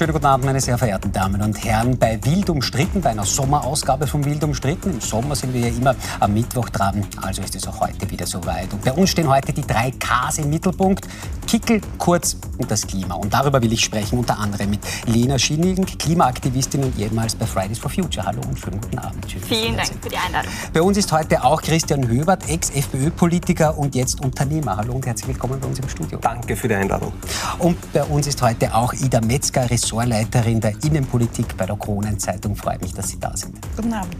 Schönen guten Abend, meine sehr verehrten Damen und Herren. Bei Wild umstritten, bei einer Sommerausgabe von Wild umstritten. Im Sommer sind wir ja immer am Mittwoch dran, also ist es auch heute wieder soweit. Und bei uns stehen heute die drei Ks im Mittelpunkt. Kickel, Kurz und das Klima. Und darüber will ich sprechen, unter anderem mit Lena Schinigen, Klimaaktivistin und jemals bei Fridays for Future. Hallo und schönen guten Abend. Schön, Vielen Dank für die Einladung. Bei uns ist heute auch Christian Höbert, Ex-FPÖ-Politiker und jetzt Unternehmer. Hallo und herzlich willkommen bei uns im Studio. Danke für die Einladung. Und bei uns ist heute auch Ida Metzger, Ressortleiterin der Innenpolitik bei der Kronenzeitung. Freut mich, dass Sie da sind. Guten Abend.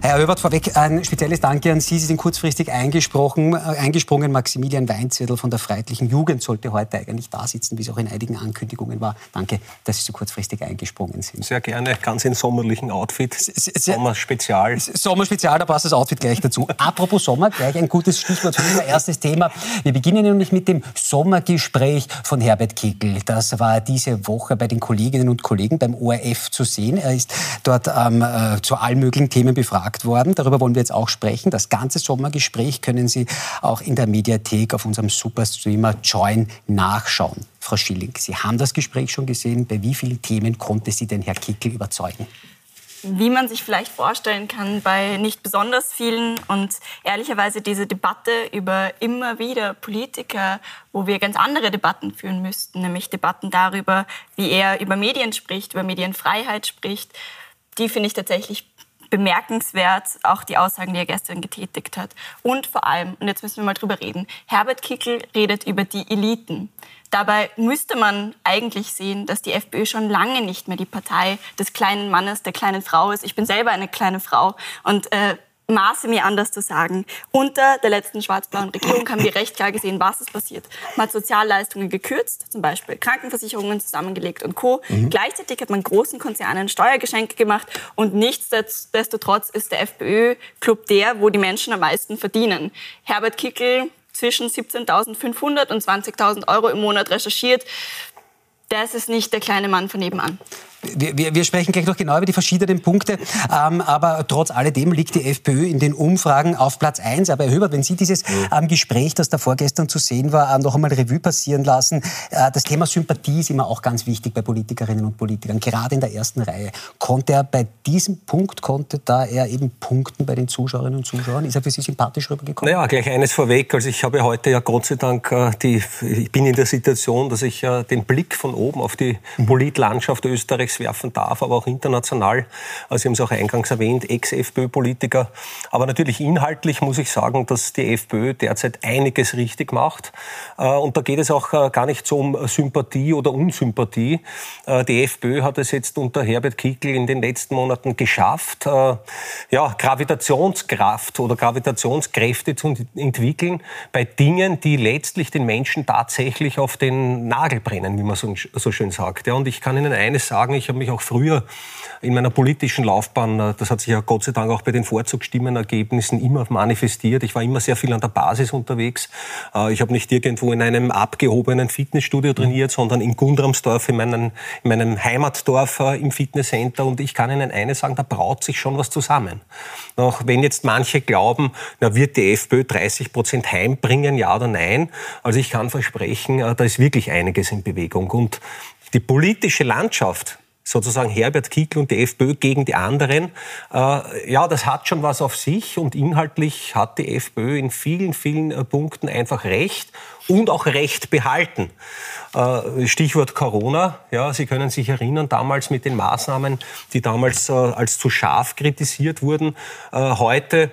Herr Höbert, vorweg ein spezielles Danke an Sie. Sie sind kurzfristig eingesprochen, äh, eingesprungen. Maximilian Weinzettel von der Freiheitlichen Jugend sollte heute eigentlich da sitzen, wie es auch in einigen Ankündigungen war. Danke, dass Sie so kurzfristig eingesprungen sind. Sehr gerne, ganz in sommerlichen Outfit. Sommerspezial. Sommerspezial, da passt das Outfit gleich dazu. Apropos Sommer, gleich ein gutes Stichwort für unser erstes Thema. Wir beginnen nämlich mit dem Sommergespräch von Herbert Kickl. Das war diese Woche bei den Kolleginnen und Kollegen beim ORF zu sehen. Er ist dort ähm, äh, zu allen möglichen Themen befragt worden. Darüber wollen wir jetzt auch sprechen. Das ganze Sommergespräch können Sie auch in der Mediathek auf unserem Superstreamer Join nachschauen. Frau Schilling, Sie haben das Gespräch schon gesehen. Bei wie vielen Themen konnte Sie denn Herr Kickl überzeugen? Wie man sich vielleicht vorstellen kann, bei nicht besonders vielen. Und ehrlicherweise diese Debatte über immer wieder Politiker, wo wir ganz andere Debatten führen müssten, nämlich Debatten darüber, wie er über Medien spricht, über Medienfreiheit spricht, die finde ich tatsächlich bemerkenswert, auch die Aussagen, die er gestern getätigt hat. Und vor allem, und jetzt müssen wir mal drüber reden, Herbert Kickel redet über die Eliten. Dabei müsste man eigentlich sehen, dass die FPÖ schon lange nicht mehr die Partei des kleinen Mannes, der kleinen Frau ist. Ich bin selber eine kleine Frau und äh, maße mir an, das zu sagen. Unter der letzten schwarz-blauen Regierung haben wir recht klar gesehen, was ist passiert. Man hat Sozialleistungen gekürzt, zum Beispiel Krankenversicherungen zusammengelegt und Co. Mhm. Gleichzeitig hat man großen Konzernen Steuergeschenke gemacht und nichtsdestotrotz ist der FPÖ-Club der, wo die Menschen am meisten verdienen. Herbert Kickel zwischen 17.500 und 20.000 Euro im Monat recherchiert. Das ist nicht der kleine Mann von nebenan wir, wir, wir, sprechen gleich noch genau über die verschiedenen Punkte. Ähm, aber trotz alledem liegt die FPÖ in den Umfragen auf Platz 1. Aber Herr Höber, wenn Sie dieses ähm, Gespräch, das da vorgestern zu sehen war, ähm, noch einmal Revue passieren lassen, äh, das Thema Sympathie ist immer auch ganz wichtig bei Politikerinnen und Politikern, gerade in der ersten Reihe. Konnte er bei diesem Punkt, konnte da er eben punkten bei den Zuschauerinnen und Zuschauern? Ist er für Sie sympathisch rübergekommen? Naja, gleich eines vorweg. Also ich habe heute ja Gott sei Dank äh, die, ich bin in der Situation, dass ich äh, den Blick von oben auf die. Politlandschaft Österreichs werfen darf, aber auch international. Also Sie haben es auch eingangs erwähnt, Ex-FPÖ-Politiker. Aber natürlich inhaltlich muss ich sagen, dass die FPÖ derzeit einiges richtig macht. Äh, und da geht es auch äh, gar nicht so um Sympathie oder Unsympathie. Äh, die FPÖ hat es jetzt unter Herbert Kickl in den letzten Monaten geschafft, ja, Gravitationskraft oder Gravitationskräfte zu entwickeln bei Dingen, die letztlich den Menschen tatsächlich auf den Nagel brennen, wie man so, so schön sagt. Ja, und ich kann Ihnen eines sagen, ich habe mich auch früher in meiner politischen Laufbahn, äh, das hat sich ja Gott sei Dank auch bei den Vorzugsstimmenergebnissen immer manifestiert. Ich war immer sehr viel an der Basis unterwegs. Äh, ich habe nicht irgendwo in einem abgehobenen Fitnessstudio trainiert, sondern in Gundramsdorf, in, meinem, in meinem Heimatdorf äh, im Fitnesscenter. Und ich kann Ihnen eines sagen, da braut sich schon was zusammen. Auch wenn jetzt manche glauben, na, wird die FPÖ 30 Prozent heimbringen, ja oder nein? Also ich kann versprechen, da ist wirklich einiges in Bewegung. Und die politische Landschaft sozusagen Herbert Kickl und die FPÖ gegen die anderen. Äh, ja, das hat schon was auf sich und inhaltlich hat die FPÖ in vielen, vielen äh, Punkten einfach recht und auch Recht behalten. Äh, Stichwort Corona. Ja, Sie können sich erinnern, damals mit den Maßnahmen, die damals als zu scharf kritisiert wurden. Heute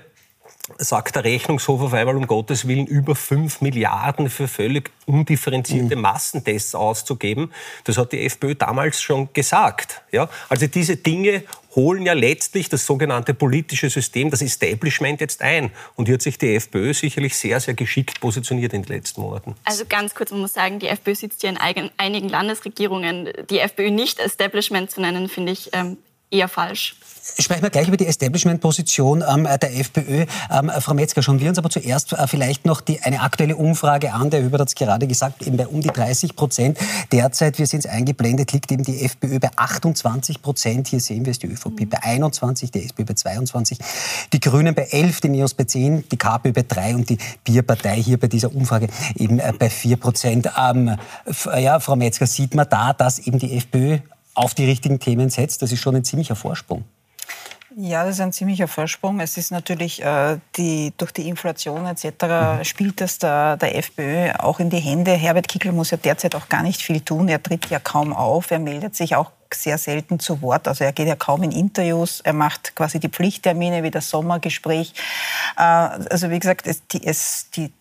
sagt der Rechnungshof auf einmal um Gottes Willen über 5 Milliarden für völlig undifferenzierte mhm. Massentests auszugeben. Das hat die FPÖ damals schon gesagt. Ja? Also diese Dinge holen ja letztlich das sogenannte politische System, das Establishment jetzt ein. Und hier hat sich die FPÖ sicherlich sehr, sehr geschickt positioniert in den letzten Monaten. Also ganz kurz, man muss sagen, die FPÖ sitzt ja in einigen Landesregierungen. Die FPÖ nicht Establishment zu nennen, finde ich ähm, eher falsch. Sprechen wir gleich über die Establishment-Position ähm, der FPÖ. Ähm, Frau Metzger, schauen wir uns aber zuerst äh, vielleicht noch die, eine aktuelle Umfrage an. Der Hubert hat es gerade gesagt, eben bei um die 30 Prozent. Derzeit, wir sind es eingeblendet, liegt eben die FPÖ bei 28 Prozent. Hier sehen wir es, die ÖVP bei 21, die SPÖ bei 22, die Grünen bei 11, die NEOS bei 10, die KPÖ bei 3 und die Bierpartei hier bei dieser Umfrage eben äh, bei 4 Prozent. Ähm, ja, Frau Metzger, sieht man da, dass eben die FPÖ auf die richtigen Themen setzt, das ist schon ein ziemlicher Vorsprung. Ja, das ist ein ziemlicher Vorsprung. Es ist natürlich äh, die, durch die Inflation etc. Mhm. spielt das der, der FPÖ auch in die Hände. Herbert Kickl muss ja derzeit auch gar nicht viel tun. Er tritt ja kaum auf. Er meldet sich auch sehr selten zu Wort. Also er geht ja kaum in Interviews. Er macht quasi die Pflichttermine wie das Sommergespräch. Äh, also wie gesagt, es, die, es, die,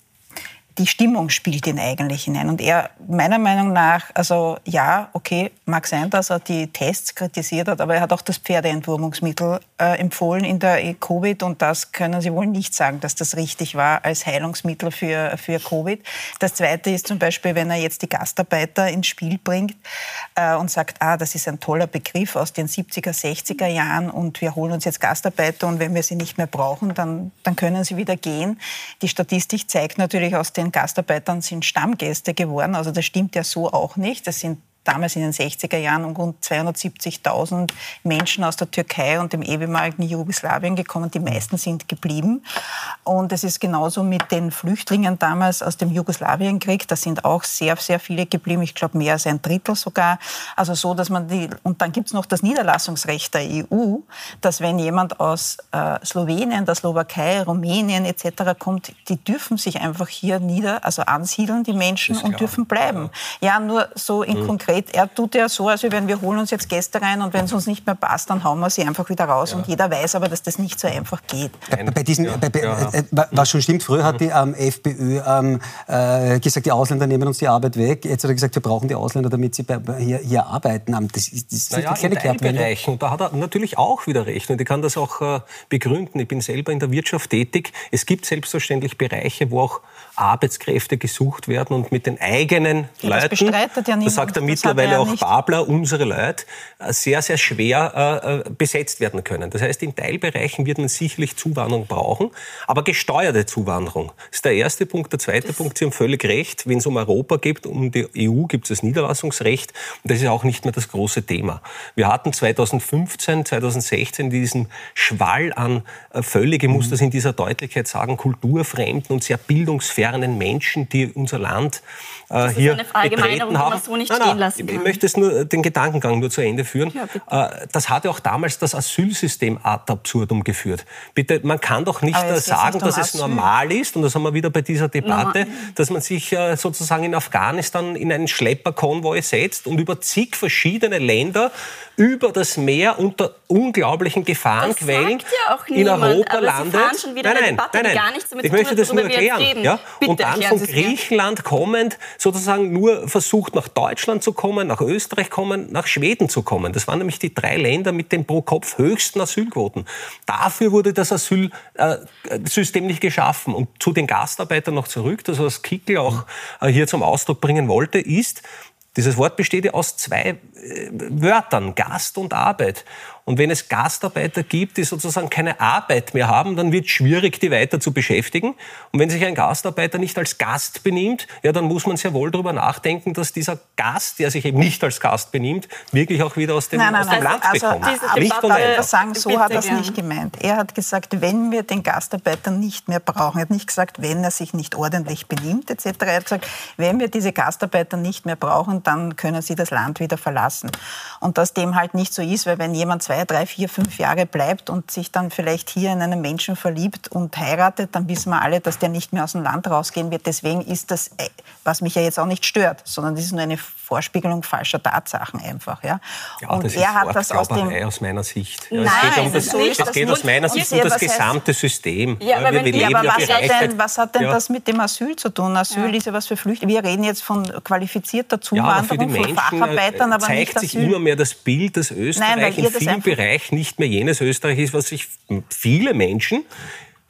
die Stimmung spielt ihn eigentlich hinein. Und er, meiner Meinung nach, also ja, okay, mag sein, dass er die Tests kritisiert hat, aber er hat auch das Pferdeentwurmungsmittel äh, empfohlen in der Covid und das können Sie wohl nicht sagen, dass das richtig war als Heilungsmittel für, für Covid. Das Zweite ist zum Beispiel, wenn er jetzt die Gastarbeiter ins Spiel bringt äh, und sagt, ah, das ist ein toller Begriff aus den 70er, 60er Jahren und wir holen uns jetzt Gastarbeiter und wenn wir sie nicht mehr brauchen, dann, dann können sie wieder gehen. Die Statistik zeigt natürlich aus den Gastarbeitern sind Stammgäste geworden. Also das stimmt ja so auch nicht. Das sind damals in den 60er Jahren um rund 270.000 Menschen aus der Türkei und dem ehemaligen Jugoslawien gekommen. Die meisten sind geblieben. Und es ist genauso mit den Flüchtlingen damals aus dem Jugoslawienkrieg. Da sind auch sehr, sehr viele geblieben. Ich glaube, mehr als ein Drittel sogar. Also so, dass man die, und dann gibt es noch das Niederlassungsrecht der EU, dass wenn jemand aus äh, Slowenien, der Slowakei, Rumänien etc. kommt, die dürfen sich einfach hier nieder, also ansiedeln, die Menschen, und dürfen bleiben. Ja, ja nur so in mhm. konkret konkret, er tut ja so, als wenn wir holen uns jetzt Gäste rein und wenn es uns nicht mehr passt, dann hauen wir sie einfach wieder raus. Ja. Und jeder weiß aber, dass das nicht so einfach geht. Bei, bei diesen, ja. bei. Äh, was schon stimmt, früher hat die ähm, FPÖ ähm, äh, gesagt, die Ausländer nehmen uns die Arbeit weg. Jetzt hat er gesagt, wir brauchen die Ausländer, damit sie bei, hier, hier arbeiten. Das, das ist naja, keine Kehrtwende. Da hat er natürlich auch wieder recht. Und ich kann das auch äh, begründen. Ich bin selber in der Wirtschaft tätig. Es gibt selbstverständlich Bereiche, wo auch Arbeitskräfte gesucht werden und mit den eigenen ja, Leuten, das, bestreitet ja niemand. das sagt er mittlerweile auch nicht. Babler, unsere Leute, äh, sehr, sehr schwer äh, äh, besetzt werden können. Das heißt, in Teilbereichen wird man sicherlich Zuwanderung brauchen, aber gesteuerte Zuwanderung ist der erste Punkt. Der zweite das Punkt, Sie haben völlig recht, wenn es um Europa geht, um die EU gibt es das Niederlassungsrecht und das ist auch nicht mehr das große Thema. Wir hatten 2015, 2016 diesen Schwall an äh, völlig, ich muss mhm. das in dieser Deutlichkeit sagen, kulturfremden und sehr bildungsfernen Menschen, die unser Land äh, hier betreten haben. So nicht nein, nein, lassen kann. Ich möchte es nur, den Gedankengang nur zu Ende führen. Ja, äh, das hat ja auch damals das Asylsystem ad absurdum geführt. Bitte, man kann doch nicht äh, sagen, dass es normal ist, und das haben wir wieder bei dieser Debatte, no. dass man sich äh, sozusagen in Afghanistan in einen Schlepperkonvoi setzt und über zig verschiedene Länder über das Meer unter unglaublichen Gefahrenquellen ja in Europa landet. Nein, nein, nein, nein. ich möchte das nur erklären. Ja? und dann von Griechenland kommend sozusagen nur versucht, nach Deutschland zu kommen, nach Österreich kommen, nach Schweden zu kommen. Das waren nämlich die drei Länder mit den pro Kopf höchsten Asylquoten. Dafür wurde das Asylsystem nicht geschaffen. Und zu den Gastarbeitern noch zurück, das was Kickel auch äh, hier zum Ausdruck bringen wollte, ist, dieses Wort besteht ja aus zwei äh, Wörtern, Gast und Arbeit. Und wenn es Gastarbeiter gibt, die sozusagen keine Arbeit mehr haben, dann wird es schwierig, die weiter zu beschäftigen. Und wenn sich ein Gastarbeiter nicht als Gast benimmt, ja, dann muss man sehr wohl darüber nachdenken, dass dieser Gast, der sich eben nicht als Gast benimmt, wirklich auch wieder aus dem, nein, nein, aus dem also, Land also, bekommt. Also, nicht von darf sagen, so hat er es nicht gemeint. Er hat gesagt, wenn wir den Gastarbeiter nicht mehr brauchen. Er hat nicht gesagt, wenn er sich nicht ordentlich benimmt etc. Er hat gesagt, wenn wir diese Gastarbeiter nicht mehr brauchen, dann können sie das Land wieder verlassen. Und dass dem halt nicht so ist, weil wenn jemand zwei, drei, vier, fünf Jahre bleibt und sich dann vielleicht hier in einen Menschen verliebt und heiratet, dann wissen wir alle, dass der nicht mehr aus dem Land rausgehen wird. Deswegen ist das, äh, was mich ja jetzt auch nicht stört, sondern das ist nur eine Vorspiegelung falscher Tatsachen einfach. Ja, ja und das er ist hat das aus dem aus meiner Sicht. Ja, Nein, es geht, um das, so es das geht aus meiner Sicht um das gesamte System. Ja, aber, wir, ja, aber was, hat denn, was, hat denn, das mit dem Asyl zu tun? Asyl ist ja was für Flüchtlinge. Wir reden jetzt von qualifizierter Zuwanderung, von äh, Facharbeitern, aber zeigt nicht sich immer mehr das Bild, dass Österreich Nein, in vielen Bereichen nicht mehr jenes Österreich ist, was sich viele Menschen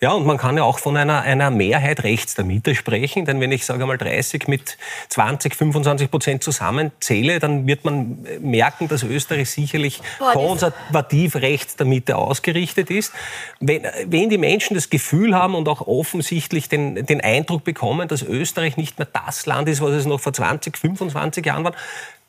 ja, und man kann ja auch von einer, einer Mehrheit rechts der Mitte sprechen, denn wenn ich, sage mal, 30 mit 20, 25 Prozent zusammenzähle, dann wird man merken, dass Österreich sicherlich Boah, konservativ rechts der Mitte ausgerichtet ist. Wenn, wenn die Menschen das Gefühl haben und auch offensichtlich den, den Eindruck bekommen, dass Österreich nicht mehr das Land ist, was es noch vor 20, 25 Jahren war,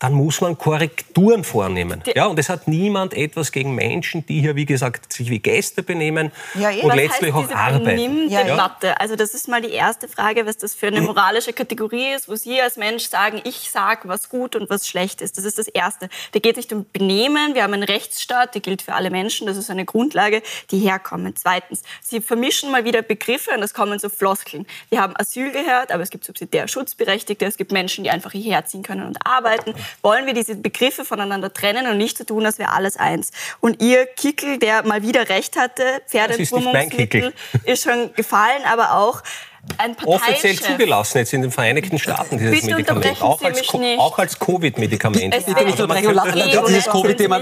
dann muss man Korrekturen vornehmen. Ja, und es hat niemand etwas gegen Menschen, die hier, wie gesagt, sich wie Gäste benehmen ja, und was letztlich heißt auch arbeiten. Debatte? Ja. Also das ist mal die erste Frage, was das für eine moralische Kategorie ist, wo Sie als Mensch sagen, ich sage, was gut und was schlecht ist. Das ist das Erste. Da geht es nicht um Benehmen. Wir haben einen Rechtsstaat, der gilt für alle Menschen. Das ist eine Grundlage, die herkommen. Zweitens, Sie vermischen mal wieder Begriffe und das kommen so Floskeln. Wir haben Asyl gehört, aber es gibt subsidiär Schutzberechtigte, es gibt Menschen, die einfach hierher ziehen können und arbeiten wollen wir diese Begriffe voneinander trennen und nicht so tun, als wäre alles eins. Und ihr Kickel, der mal wieder recht hatte, Pferdeentwurmungsmittel, ist, ist schon gefallen, aber auch ein Offiziell zugelassen jetzt in den Vereinigten Staaten, dieses Bitte Medikament. Auch als, auch als Covid-Medikament. dieses Covid-Thema.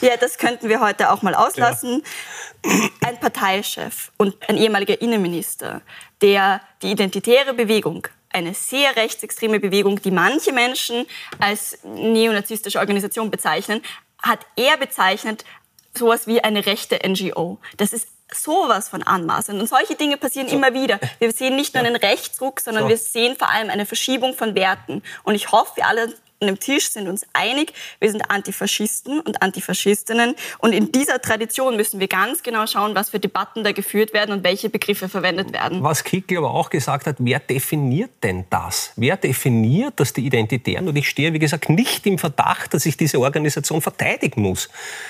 Ja, das könnten wir heute auch mal auslassen. Ja. Ein Parteichef und ein ehemaliger Innenminister, der die identitäre Bewegung eine sehr rechtsextreme Bewegung, die manche Menschen als neonazistische Organisation bezeichnen, hat er bezeichnet sowas wie eine rechte NGO. Das ist sowas von anmaßend. Und solche Dinge passieren so. immer wieder. Wir sehen nicht nur einen Rechtsruck, sondern so. wir sehen vor allem eine Verschiebung von Werten. Und ich hoffe, wir alle an dem Tisch sind uns einig, wir sind Antifaschisten und Antifaschistinnen. Und in dieser Tradition müssen wir ganz genau schauen, was für Debatten da geführt werden und welche Begriffe verwendet werden. Was Kickl aber auch gesagt hat, wer definiert denn das? Wer definiert, dass die Identitären, und ich stehe, wie gesagt, nicht im Verdacht, dass ich diese Organisation verteidigen muss.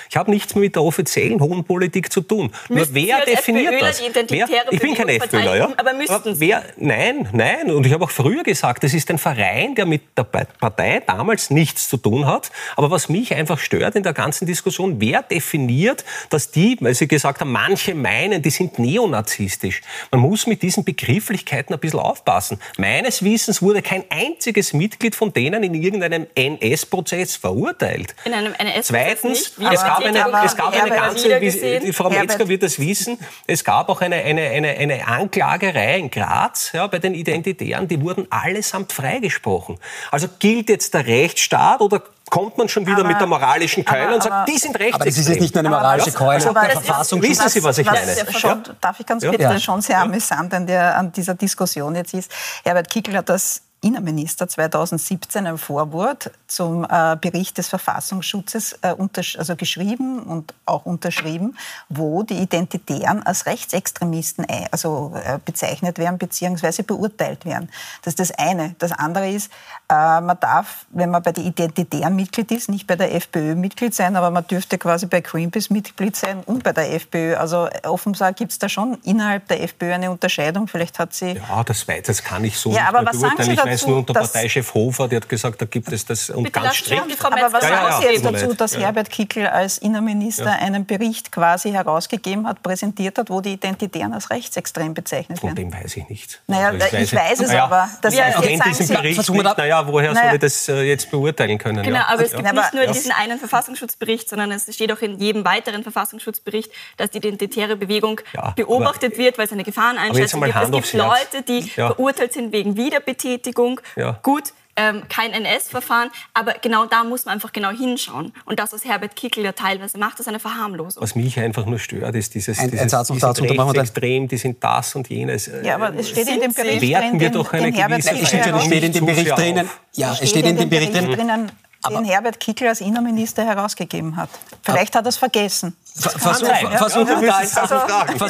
Ich habe nichts mehr mit der offiziellen hohen Politik zu tun. Müssten Nur wer definiert FPÖler das? Wer? Ich bin kein FPÖler, ja. Aber müssten Sie? Wer? Nein, nein. Und ich habe auch früher gesagt, das ist ein Verein, der mit der Partei damals nichts zu tun hat. Aber was mich einfach stört in der ganzen Diskussion, wer definiert, dass die, weil Sie gesagt haben, manche meinen, die sind neonazistisch. Man muss mit diesen Begrifflichkeiten ein bisschen aufpassen. Meines Wissens wurde kein einziges Mitglied von denen in irgendeinem NS-Prozess verurteilt. In einem NS-Prozess Zweitens, es gab eine, es gab eine ganze, die Frau Metzger wird das wissen, es gab auch eine, eine, eine, eine Anklagerei in Graz ja, bei den Identitären, die wurden allesamt freigesprochen. Also gilt jetzt der Rechtsstaat Staat oder kommt man schon wieder aber, mit der moralischen Keule aber, und sagt, die sind rechtsextrem. Aber das ist jetzt nicht nur eine moralische Keule, also der Verfassung. Wissen Sie, was ich meine? Schon, darf ich ganz kurz, ja. schon sehr amüsant an, der, an dieser Diskussion jetzt ist. Herbert Kickl hat das Innenminister 2017 ein Vorwort zum äh, Bericht des Verfassungsschutzes äh, also geschrieben und auch unterschrieben, wo die Identitären als Rechtsextremisten also, äh, bezeichnet werden bzw. beurteilt werden. Das ist das eine. Das andere ist, äh, man darf, wenn man bei den Identitären Mitglied ist, nicht bei der FPÖ Mitglied sein, aber man dürfte quasi bei Greenpeace Mitglied sein und bei der FPÖ. Also offenbar gibt es da schon innerhalb der FPÖ eine Unterscheidung. Vielleicht hat sie... Ja, das, das kann ich so ja, aber was sagen Sie dazu? Weiß nur unter Parteichef Hofer, der hat gesagt, da gibt es das und ganz strikt. Aber was ja, sagen Sie jetzt dazu, dass ja. Herbert Kickl als Innenminister ja. einen Bericht quasi herausgegeben hat, präsentiert hat, wo die Identitären als rechtsextrem bezeichnet werden? Von dem weiß ich nicht. Naja, also ich, weiß, ich weiß es aber. Das ja, heißt, jetzt diesen Bericht nicht, naja, woher naja. soll ich das äh, jetzt beurteilen können? Genau, aber es gibt nicht nur diesen einen Verfassungsschutzbericht, sondern es steht auch in jedem weiteren Verfassungsschutzbericht, dass die identitäre Bewegung beobachtet wird, weil es eine Gefahreneinschätzung gibt. Es gibt Leute, die verurteilt sind wegen Wiederbetätigung ja. Gut, ähm, kein NS-Verfahren, aber genau da muss man einfach genau hinschauen. Und das, was Herbert Kickl ja teilweise macht, ist eine Verharmlosung. Was mich einfach nur stört, ist dieses, ein, dieses, ein Satz dazu, extrem, die sind das und jenes. Ja, aber es steht in dem Bericht drin, wir doch eine den gewisse... Es steht in dem Bericht drinnen, ja, es steht in dem Bericht drinnen, den Herbert Kickl als Innenminister herausgegeben hat. Vielleicht hat er es vergessen. Versuchen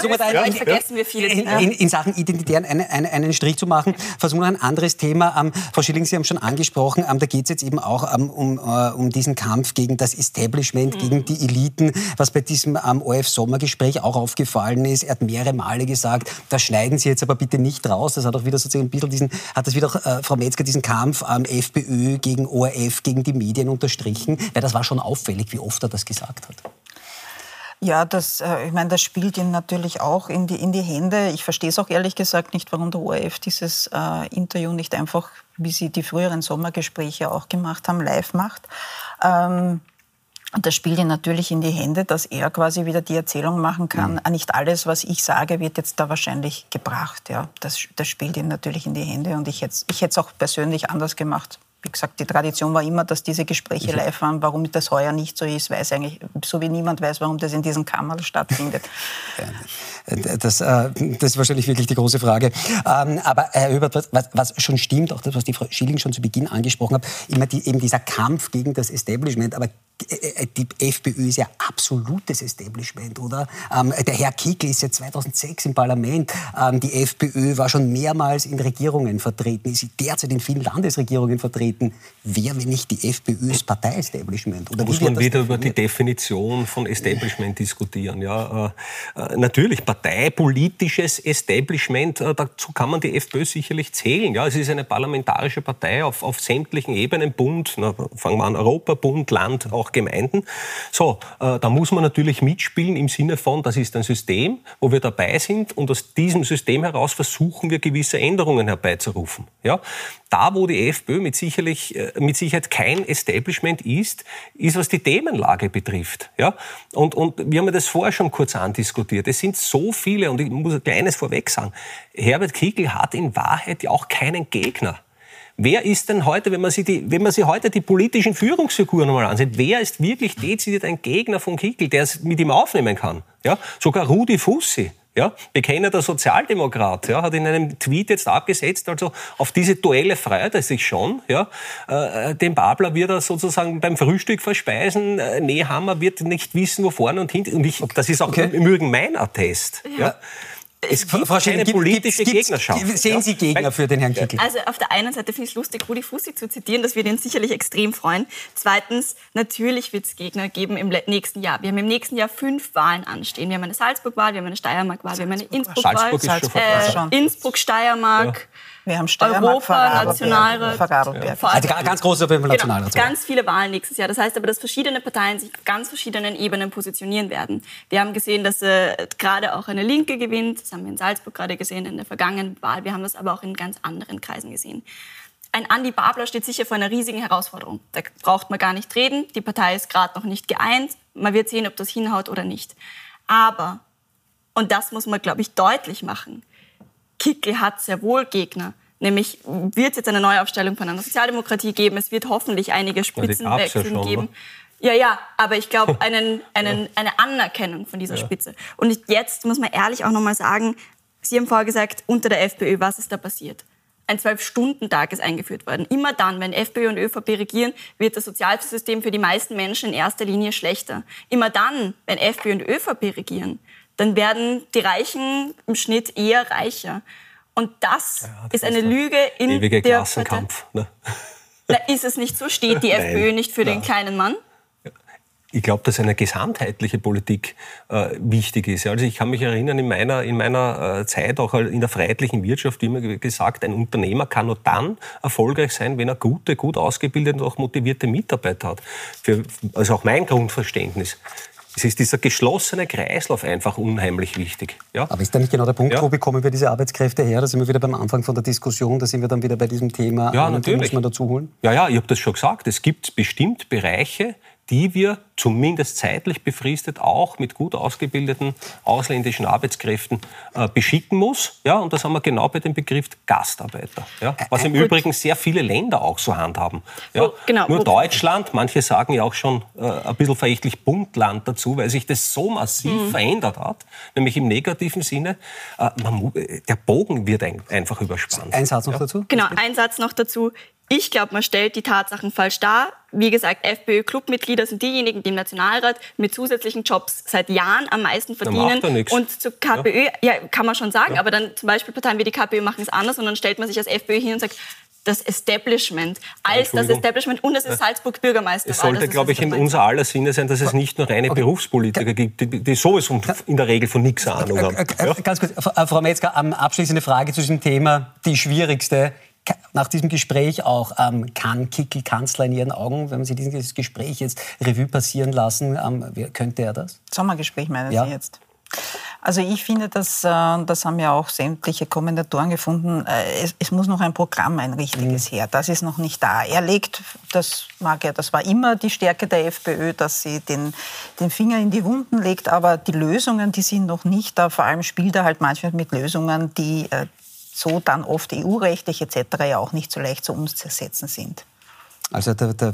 wir da in, in, Sachen Identitären einen, einen, einen, Strich zu machen. Versuchen wir ein anderes Thema. Ähm, Frau Schilling, Sie haben schon angesprochen, ähm, da geht es jetzt eben auch ähm, um, äh, um diesen Kampf gegen das Establishment, mhm. gegen die Eliten, was bei diesem ähm, ORF-Sommergespräch auch aufgefallen ist. Er hat mehrere Male gesagt, das schneiden Sie jetzt aber bitte nicht raus. Das hat auch wieder sozusagen ein bisschen diesen, hat das wieder äh, Frau Metzger diesen Kampf ähm, FPÖ gegen ORF, gegen die Medien unterstrichen. Weil das war schon auffällig, wie oft er das gesagt hat. Ja, das, äh, ich meine, das spielt ihn natürlich auch in die, in die Hände. Ich verstehe es auch ehrlich gesagt nicht, warum der ORF dieses äh, Interview nicht einfach, wie sie die früheren Sommergespräche auch gemacht haben, live macht. Ähm, und das spielt ihn natürlich in die Hände, dass er quasi wieder die Erzählung machen kann. Mhm. Nicht alles, was ich sage, wird jetzt da wahrscheinlich gebracht. Ja, das, das spielt ihn natürlich in die Hände. Und ich hätte ich es auch persönlich anders gemacht wie gesagt, die Tradition war immer, dass diese Gespräche live waren. Warum das heuer nicht so ist, weiß eigentlich, so wie niemand weiß, warum das in diesen Kammern stattfindet. Das, äh, das ist wahrscheinlich wirklich die große Frage. Ähm, aber Herr Hubert, was, schon stimmt, auch das, was die Frau Schilling schon zu Beginn angesprochen hat, immer die, eben dieser Kampf gegen das Establishment. Aber äh, die FPÖ ist ja absolutes Establishment, oder? Ähm, der Herr Kickl ist ja 2006 im Parlament. Ähm, die FPÖ war schon mehrmals in Regierungen vertreten, ist derzeit in vielen Landesregierungen vertreten. Wer, wenn nicht die FPÖ, ist Partei-Establishment? Oder muss man wieder über die Definition von Establishment diskutieren. Ja, äh, äh, natürlich, parteipolitisches Establishment, äh, dazu kann man die FPÖ sicherlich zählen. Ja, es ist eine parlamentarische Partei auf, auf sämtlichen Ebenen, Bund, na, fangen wir an, Europa, Bund, Land, auch Gemeinden. So, äh, da muss man natürlich mitspielen im Sinne von, das ist ein System, wo wir dabei sind und aus diesem System heraus versuchen wir gewisse Änderungen herbeizurufen. Ja? Da, wo die FPÖ mit, sicherlich, äh, mit Sicherheit kein Establishment ist, ist, was die Themenlage betrifft. Ja? Und, und wir haben das vorher schon kurz andiskutiert. Es sind so viele, und ich muss ein kleines vorweg sagen, Herbert Kickl hat in Wahrheit ja auch keinen Gegner. Wer ist denn heute, wenn man sich, die, wenn man sich heute die politischen Führungsfiguren nochmal ansieht, wer ist wirklich dezidiert ein Gegner von Kickl, der es mit ihm aufnehmen kann? Ja? Sogar Rudi Fussi, ja, bekennender Sozialdemokrat, ja, hat in einem Tweet jetzt abgesetzt, also auf diese Duelle freut er sich schon. Ja. Äh, den Babler wird er sozusagen beim Frühstück verspeisen, äh, Nehammer wird nicht wissen, wo vorne und hinten. Und ich, das ist auch okay. im Übrigen mein Attest. Ja. ja. Es gibt Frau keine politische gibt, Gegnerschaft. Sehen Sie Gegner für den Herrn Kickl? Also auf der einen Seite finde ich es lustig, Rudi Fussi zu zitieren, das wird ihn sicherlich extrem freuen. Zweitens, natürlich wird es Gegner geben im nächsten Jahr. Wir haben im nächsten Jahr fünf Wahlen anstehen. Wir haben eine Salzburg-Wahl, wir haben eine Steiermark-Wahl, wir haben eine Innsbruck-Wahl, Innsbruck äh, Innsbruck-Steiermark. Ja. Wir haben Europa, Nationalrat. Also ganz groß auf jeden Fall genau. Ganz viele Wahlen nächstes Jahr. Das heißt aber, dass verschiedene Parteien sich auf ganz verschiedenen Ebenen positionieren werden. Wir haben gesehen, dass äh, gerade auch eine Linke gewinnt. Das haben wir in Salzburg gerade gesehen in der vergangenen Wahl. Wir haben das aber auch in ganz anderen Kreisen gesehen. Ein Andi Babler steht sicher vor einer riesigen Herausforderung. Da braucht man gar nicht reden. Die Partei ist gerade noch nicht geeint. Man wird sehen, ob das hinhaut oder nicht. Aber, und das muss man, glaube ich, deutlich machen, Kickl hat sehr wohl Gegner. Nämlich wird es jetzt eine Neuaufstellung von einer Sozialdemokratie geben. Es wird hoffentlich einige Spitzenwechsel ja geben. Ja, ja, aber ich glaube, einen, einen, ja. eine Anerkennung von dieser ja. Spitze. Und jetzt muss man ehrlich auch nochmal sagen, Sie haben vorher gesagt, unter der FPÖ, was ist da passiert? Ein Zwölf-Stunden-Tag ist eingeführt worden. Immer dann, wenn FPÖ und ÖVP regieren, wird das Sozialsystem für die meisten Menschen in erster Linie schlechter. Immer dann, wenn FPÖ und ÖVP regieren, dann werden die Reichen im Schnitt eher reicher. Und das, ja, das ist eine Lüge in ewige der Klassenkampf. Ne? Na, ist es nicht so? Steht die FPÖ nicht für Nein. den kleinen Mann? Ich glaube, dass eine gesamtheitliche Politik äh, wichtig ist. Also ich kann mich erinnern, in meiner, in meiner äh, Zeit, auch in der freiheitlichen Wirtschaft, immer gesagt, ein Unternehmer kann nur dann erfolgreich sein, wenn er gute, gut ausgebildete und auch motivierte Mitarbeiter hat. Für, also auch mein Grundverständnis. Es ist dieser geschlossene Kreislauf einfach unheimlich wichtig. Ja? Aber ist da nicht genau der Punkt, ja. wo bekommen wir diese Arbeitskräfte her? Da sind wir wieder beim Anfang von der Diskussion, da sind wir dann wieder bei diesem Thema. Ja, natürlich. Muss man dazu holen? Ja, ja, ich habe das schon gesagt. Es gibt bestimmt Bereiche, die wir zumindest zeitlich befristet auch mit gut ausgebildeten ausländischen Arbeitskräften äh, beschicken muss. Ja, und das haben wir genau bei dem Begriff Gastarbeiter. Ja, was im Übrigen sehr viele Länder auch so handhaben. Ja, oh, genau. Nur Deutschland, manche sagen ja auch schon äh, ein bisschen verächtlich Buntland dazu, weil sich das so massiv mhm. verändert hat, nämlich im negativen Sinne. Äh, man, der Bogen wird ein, einfach überspannt. Ein Satz noch ja. dazu? Genau, ein Satz noch dazu. Ich glaube, man stellt die Tatsachen falsch dar. Wie gesagt, FPÖ-Clubmitglieder sind diejenigen, die im Nationalrat mit zusätzlichen Jobs seit Jahren am meisten verdienen. Und zu KPÖ, ja. ja. kann man schon sagen, ja. aber dann zum Beispiel Parteien wie die KPÖ machen es anders und dann stellt man sich als FPÖ hin und sagt, das Establishment, als das Establishment und es ist Salzburg Bürgermeister. Es sollte, glaube ich, in unser aller Sinne sein, dass es nicht nur reine okay. Berufspolitiker gibt, die, die, sowieso in der Regel von nichts Ahnung haben. Ja? Ganz kurz, Frau Metzger, abschließende Frage zu diesem Thema, die schwierigste nach diesem Gespräch auch, ähm, kann Kickel Kanzler in Ihren Augen, wenn Sie dieses Gespräch jetzt Revue passieren lassen, ähm, könnte er das? Sommergespräch meinen ja. Sie jetzt? Also ich finde, dass, äh, das haben ja auch sämtliche Kommentatoren gefunden, äh, es, es muss noch ein Programm, ein richtiges mhm. her. Das ist noch nicht da. Er legt, das mag er, das war immer die Stärke der FPÖ, dass sie den, den Finger in die Wunden legt, aber die Lösungen, die sind noch nicht da. Vor allem spielt er halt manchmal mit Lösungen, die äh, so dann oft EU-rechtlich etc. ja auch nicht so leicht zu umzusetzen sind. Also der, der äh,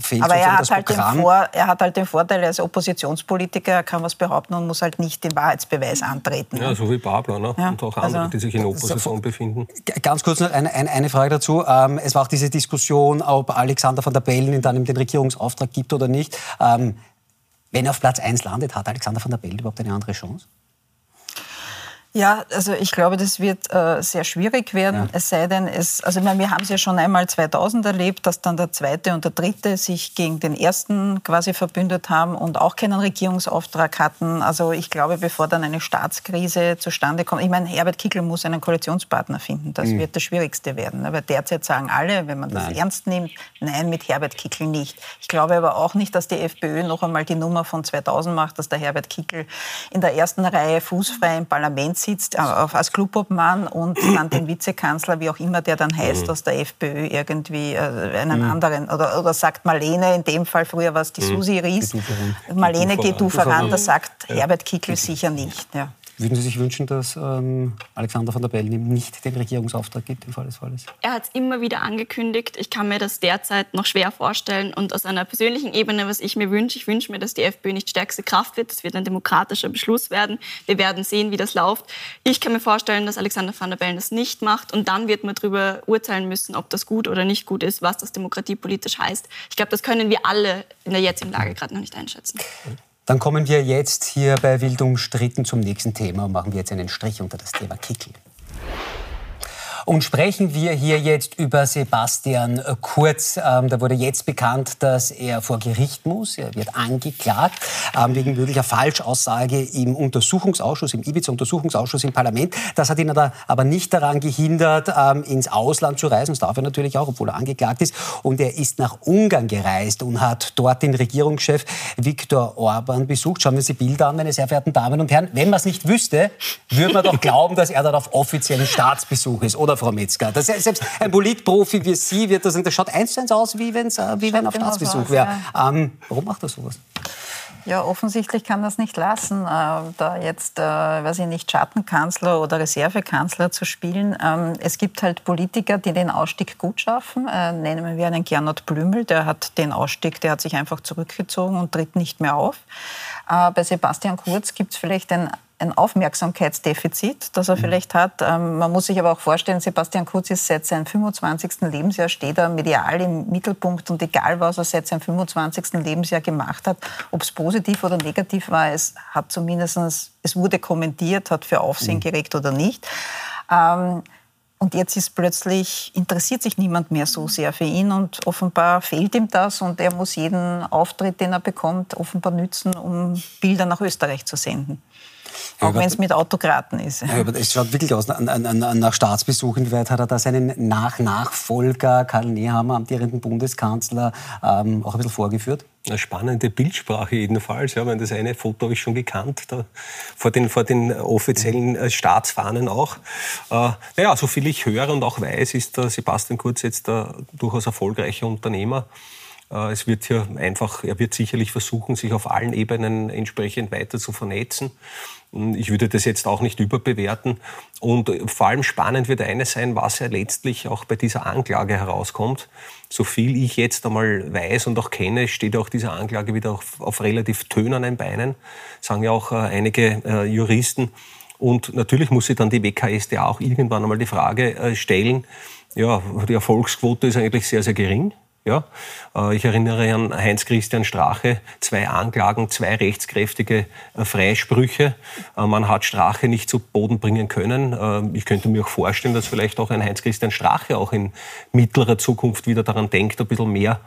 fehlt Aber er hat, halt den Vor, er hat halt den Vorteil, als Oppositionspolitiker, er kann was behaupten und muss halt nicht den Wahrheitsbeweis antreten. Ja, so wie Pablo ne? Ja, und auch andere, also, die sich in Opposition so, befinden. Ganz kurz noch eine, eine, eine Frage dazu. Ähm, es war auch diese Diskussion, ob Alexander van der Bellen dann den Regierungsauftrag gibt oder nicht. Ähm, wenn er auf Platz 1 landet, hat Alexander van der Bellen überhaupt eine andere Chance? Ja, also ich glaube, das wird äh, sehr schwierig werden. Ja. Es sei denn, es, also ich meine, wir haben es ja schon einmal 2000 erlebt, dass dann der zweite und der dritte sich gegen den ersten quasi verbündet haben und auch keinen Regierungsauftrag hatten. Also ich glaube, bevor dann eine Staatskrise zustande kommt, ich meine, Herbert Kickl muss einen Koalitionspartner finden. Das mhm. wird das Schwierigste werden. Aber derzeit sagen alle, wenn man das nein. ernst nimmt, nein, mit Herbert Kickl nicht. Ich glaube aber auch nicht, dass die FPÖ noch einmal die Nummer von 2000 macht, dass der Herbert Kickl in der ersten Reihe fußfrei im Parlament sitzt äh, als Clubobmann und dann den Vizekanzler, wie auch immer der dann heißt, mhm. aus der FPÖ irgendwie äh, einen mhm. anderen, oder, oder sagt Marlene, in dem Fall früher war es die mhm. Susi Ries, Marlene, geh du voran, das sagt Herbert Kickl sicher nicht. Ja. Würden Sie sich wünschen, dass ähm, Alexander von der Bellen nicht den Regierungsauftrag gibt im Fall des Falles? Er hat es immer wieder angekündigt. Ich kann mir das derzeit noch schwer vorstellen. Und aus einer persönlichen Ebene, was ich mir wünsche, ich wünsche mir, dass die FPÖ nicht stärkste Kraft wird. Das wird ein demokratischer Beschluss werden. Wir werden sehen, wie das läuft. Ich kann mir vorstellen, dass Alexander van der Bellen das nicht macht. Und dann wird man darüber urteilen müssen, ob das gut oder nicht gut ist, was das demokratiepolitisch heißt. Ich glaube, das können wir alle in der jetzigen Lage gerade noch nicht einschätzen. Dann kommen wir jetzt hier bei Wild umstritten zum nächsten Thema und machen wir jetzt einen Strich unter das Thema Kickel. Und sprechen wir hier jetzt über Sebastian Kurz. Ähm, da wurde jetzt bekannt, dass er vor Gericht muss. Er wird angeklagt ähm, wegen möglicher Falschaussage im Untersuchungsausschuss, im Ibiza-Untersuchungsausschuss im Parlament. Das hat ihn aber nicht daran gehindert, ähm, ins Ausland zu reisen. Das darf er natürlich auch, obwohl er angeklagt ist. Und er ist nach Ungarn gereist und hat dort den Regierungschef Viktor Orban besucht. Schauen wir uns die Bilder an, meine sehr verehrten Damen und Herren. Wenn man es nicht wüsste, würde man doch glauben, dass er dort auf offiziellen Staatsbesuch ist. Oder oder, Frau Metzger? Das, selbst ein Politprofi wie Sie wird das, das schaut eins zu eins aus, wie, wenn's, äh, wie wenn auf Staatsbesuch wäre. Ja. Ähm, warum macht er sowas? Ja, offensichtlich kann das nicht lassen, äh, da jetzt, äh, weiß ich nicht, Schattenkanzler oder Reservekanzler zu spielen. Ähm, es gibt halt Politiker, die den Ausstieg gut schaffen. Nennen wir einen Gernot Blümel, der hat den Ausstieg, der hat sich einfach zurückgezogen und tritt nicht mehr auf. Bei Sebastian Kurz gibt es vielleicht ein ein Aufmerksamkeitsdefizit, das er mhm. vielleicht hat. Ähm, man muss sich aber auch vorstellen, Sebastian Kurz ist seit seinem 25. Lebensjahr, steht er medial im Mittelpunkt und egal, was er seit seinem 25. Lebensjahr gemacht hat, ob es positiv oder negativ war, es hat zumindest, es wurde kommentiert, hat für Aufsehen mhm. geregt oder nicht. Ähm, und jetzt ist plötzlich, interessiert sich niemand mehr so sehr für ihn und offenbar fehlt ihm das und er muss jeden Auftritt, den er bekommt, offenbar nützen, um Bilder nach Österreich zu senden. Auch wenn es mit Autokraten ist. Ja, aber es schaut wirklich aus nach Staatsbesuch. Inwieweit hat er da seinen Nach-Nachfolger Karl Nehammer, amtierenden Bundeskanzler, ähm, auch ein bisschen vorgeführt? Eine spannende Bildsprache jedenfalls. Ja, das eine Foto habe ich schon gekannt, da, vor, den, vor den offiziellen äh, Staatsfahnen auch. Äh, naja, so viel ich höre und auch weiß, ist der Sebastian Kurz jetzt ein durchaus erfolgreicher Unternehmer. Äh, es wird hier einfach, er wird sicherlich versuchen, sich auf allen Ebenen entsprechend weiter zu vernetzen. Ich würde das jetzt auch nicht überbewerten. Und vor allem spannend wird eines sein, was ja letztlich auch bei dieser Anklage herauskommt. So viel ich jetzt einmal weiß und auch kenne, steht auch diese Anklage wieder auf, auf relativ tönernen Beinen, sagen ja auch äh, einige äh, Juristen. Und natürlich muss sich dann die WKStA auch irgendwann einmal die Frage äh, stellen, ja, die Erfolgsquote ist eigentlich sehr, sehr gering. Ja, äh, ich erinnere an Heinz-Christian Strache, zwei Anklagen, zwei rechtskräftige äh, Freisprüche. Äh, man hat Strache nicht zu Boden bringen können. Ich könnte mir auch vorstellen, dass vielleicht auch ein Heinz-Christian Strache auch in mittlerer Zukunft wieder daran denkt, ein bisschen mehr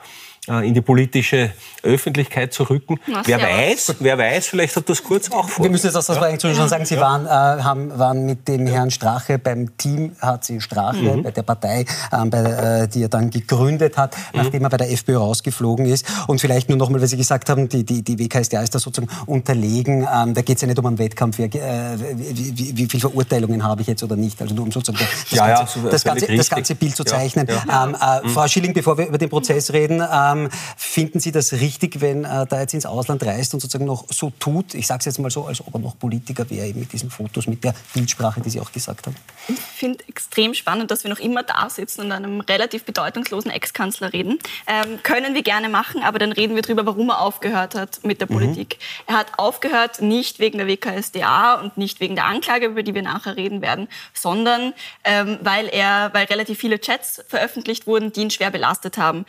in die politische Öffentlichkeit zu rücken. Na, wer weiß, wer weiß, vielleicht hat das kurz auch vor. Wir müssen jetzt auch das ja. schon sagen, Sie waren, äh, haben, waren mit dem Herrn Strache beim Team HC Strache, mhm. bei der Partei, äh, bei, äh, die er dann gegründet hat, mhm. nachdem er bei der FPÖ rausgeflogen ist. Und vielleicht nur noch mal, weil Sie gesagt haben, die, die, die WKStA ist da sozusagen unterlegen. Ähm, da geht es ja nicht um einen Wettkampf, wie, äh, wie, wie, wie viele Verurteilungen habe ich jetzt oder nicht. Also nur um sozusagen das, ja, ganze, ja, das, ganze, das ganze Bild zu zeichnen. Ähm, äh, mhm. Frau Schilling, bevor wir über den Prozess reden, ähm, ähm, finden Sie das richtig, wenn er da jetzt ins Ausland reist und sozusagen noch so tut, ich sage es jetzt mal so, als ob er noch Politiker wäre, eben mit diesen Fotos, mit der Bildsprache, die Sie auch gesagt haben? Ich finde extrem spannend, dass wir noch immer da sitzen und einem relativ bedeutungslosen Ex-Kanzler reden. Ähm, können wir gerne machen, aber dann reden wir darüber, warum er aufgehört hat mit der mhm. Politik. Er hat aufgehört nicht wegen der WKSDA und nicht wegen der Anklage, über die wir nachher reden werden, sondern ähm, weil er, weil relativ viele Chats veröffentlicht wurden, die ihn schwer belastet haben.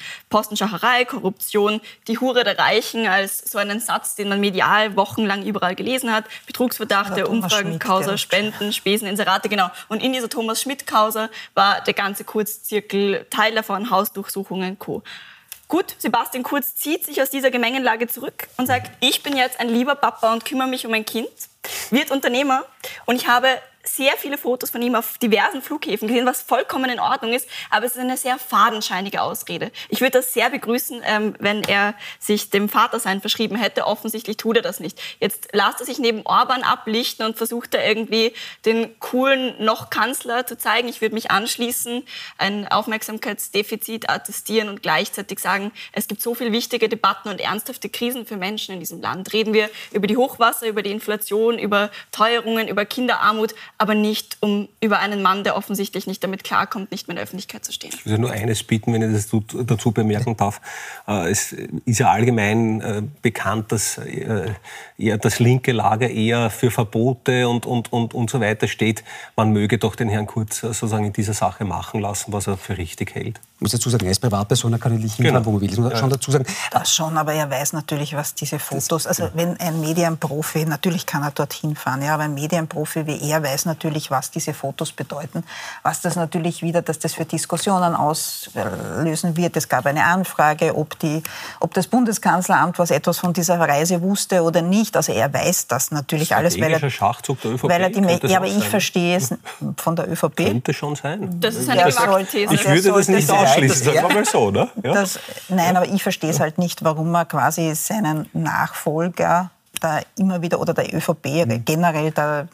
Postenschacherei, Korruption, die Hure der Reichen als so einen Satz, den man medial wochenlang überall gelesen hat, Betrugsverdachte, Umfragen, Causa, Spenden, Spesen, Inserate, genau. Und in dieser Thomas Schmidt-Causa war der ganze Kurzzirkel Teil davon, Hausdurchsuchungen, Co. Gut, Sebastian Kurz zieht sich aus dieser Gemengenlage zurück und sagt, ich bin jetzt ein lieber Papa und kümmere mich um mein Kind, wird Unternehmer und ich habe sehr viele Fotos von ihm auf diversen Flughäfen gesehen, was vollkommen in Ordnung ist, aber es ist eine sehr fadenscheinige Ausrede. Ich würde das sehr begrüßen, ähm, wenn er sich dem Vatersein verschrieben hätte. Offensichtlich tut er das nicht. Jetzt lasst er sich neben Orban ablichten und versucht er irgendwie den coolen noch Kanzler zu zeigen. Ich würde mich anschließen, ein Aufmerksamkeitsdefizit attestieren und gleichzeitig sagen, es gibt so viele wichtige Debatten und ernsthafte Krisen für Menschen in diesem Land. Reden wir über die Hochwasser, über die Inflation, über Teuerungen, über Kinderarmut, aber nicht um über einen Mann, der offensichtlich nicht damit klarkommt, nicht mehr in der Öffentlichkeit zu stehen. Ich würde nur eines bitten, wenn ich das dazu bemerken darf. Äh, es ist ja allgemein äh, bekannt, dass äh, das linke Lager eher für Verbote und, und, und, und so weiter steht. Man möge doch den Herrn Kurz sozusagen in dieser Sache machen lassen, was er für richtig hält. Ich muss dazu sagen, er ist Privatperson, er kann nicht hinfahren, genau. wo man will. Das muss ja. schon dazu sagen. Das schon, aber er weiß natürlich, was diese Fotos, also wenn ein Medienprofi, natürlich kann er dorthin fahren, ja, aber ein Medienprofi wie er weiß natürlich, was diese Fotos bedeuten, was das natürlich wieder, dass das für Diskussionen auslösen wird. Es gab eine Anfrage, ob, die, ob das Bundeskanzleramt was etwas von dieser Reise wusste oder nicht. Also er weiß das natürlich alles, weil er, Schachzug der ÖVP, weil er die, ja, aber ich sein. verstehe es von der ÖVP. Könnte schon sein. Das ist eine These. Ich würde das nicht ausschließen, sagen wir mal so. Ne? Ja? Das, nein, aber ich verstehe es halt nicht, warum man quasi seinen Nachfolger da immer wieder oder der ÖVP mhm. generell da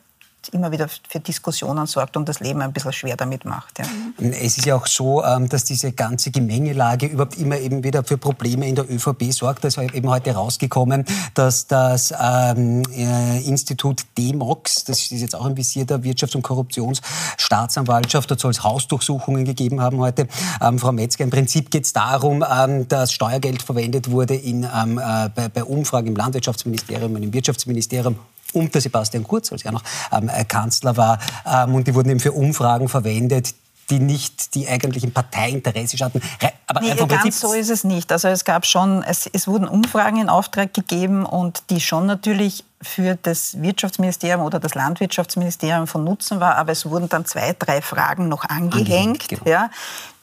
immer wieder für Diskussionen sorgt und das Leben ein bisschen schwer damit macht. Ja. Es ist ja auch so, ähm, dass diese ganze Gemengelage überhaupt immer eben wieder für Probleme in der ÖVP sorgt. Es ist eben heute rausgekommen, dass das ähm, äh, Institut DEMOX, das ist jetzt auch ein Visier der Wirtschafts- und Korruptionsstaatsanwaltschaft, dort soll es Hausdurchsuchungen gegeben haben heute. Ähm, Frau Metzger, im Prinzip geht es darum, ähm, dass Steuergeld verwendet wurde in, ähm, äh, bei, bei Umfragen im Landwirtschaftsministerium und im Wirtschaftsministerium unter Sebastian Kurz, als er noch ähm, äh, Kanzler war. Ähm, und die wurden eben für Umfragen verwendet, die nicht die eigentlichen Parteiinteresse hatten. Aber nee, ganz so ist es nicht. Also es gab schon, es, es wurden Umfragen in Auftrag gegeben und die schon natürlich für das Wirtschaftsministerium oder das Landwirtschaftsministerium von Nutzen war, aber es wurden dann zwei, drei Fragen noch angehängt, genau. ja,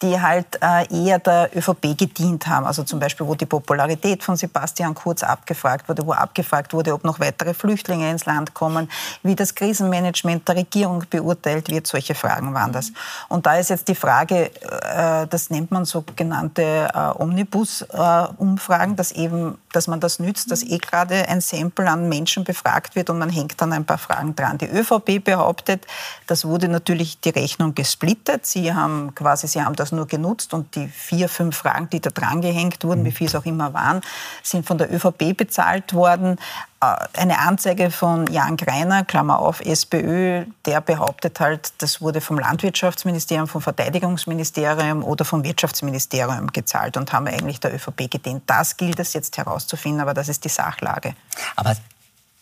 die halt äh, eher der ÖVP gedient haben. Also zum Beispiel, wo die Popularität von Sebastian Kurz abgefragt wurde, wo abgefragt wurde, ob noch weitere Flüchtlinge ins Land kommen, wie das Krisenmanagement der Regierung beurteilt wird. Solche Fragen waren das. Und da ist jetzt die Frage, äh, das nennt man sogenannte äh, Omnibus-Umfragen, dass eben, dass man das nützt, dass eh gerade ein Sample an Menschen befragt wird und man hängt dann ein paar Fragen dran. Die ÖVP behauptet, das wurde natürlich die Rechnung gesplittet. Sie haben quasi, sie haben das nur genutzt und die vier, fünf Fragen, die da dran gehängt wurden, wie viel es auch immer waren, sind von der ÖVP bezahlt worden. Äh, eine Anzeige von Jan Greiner, Klammer auf, SPÖ, der behauptet halt, das wurde vom Landwirtschaftsministerium, vom Verteidigungsministerium oder vom Wirtschaftsministerium gezahlt und haben eigentlich der ÖVP gedient. Das gilt es jetzt herauszufinden, aber das ist die Sachlage. Aber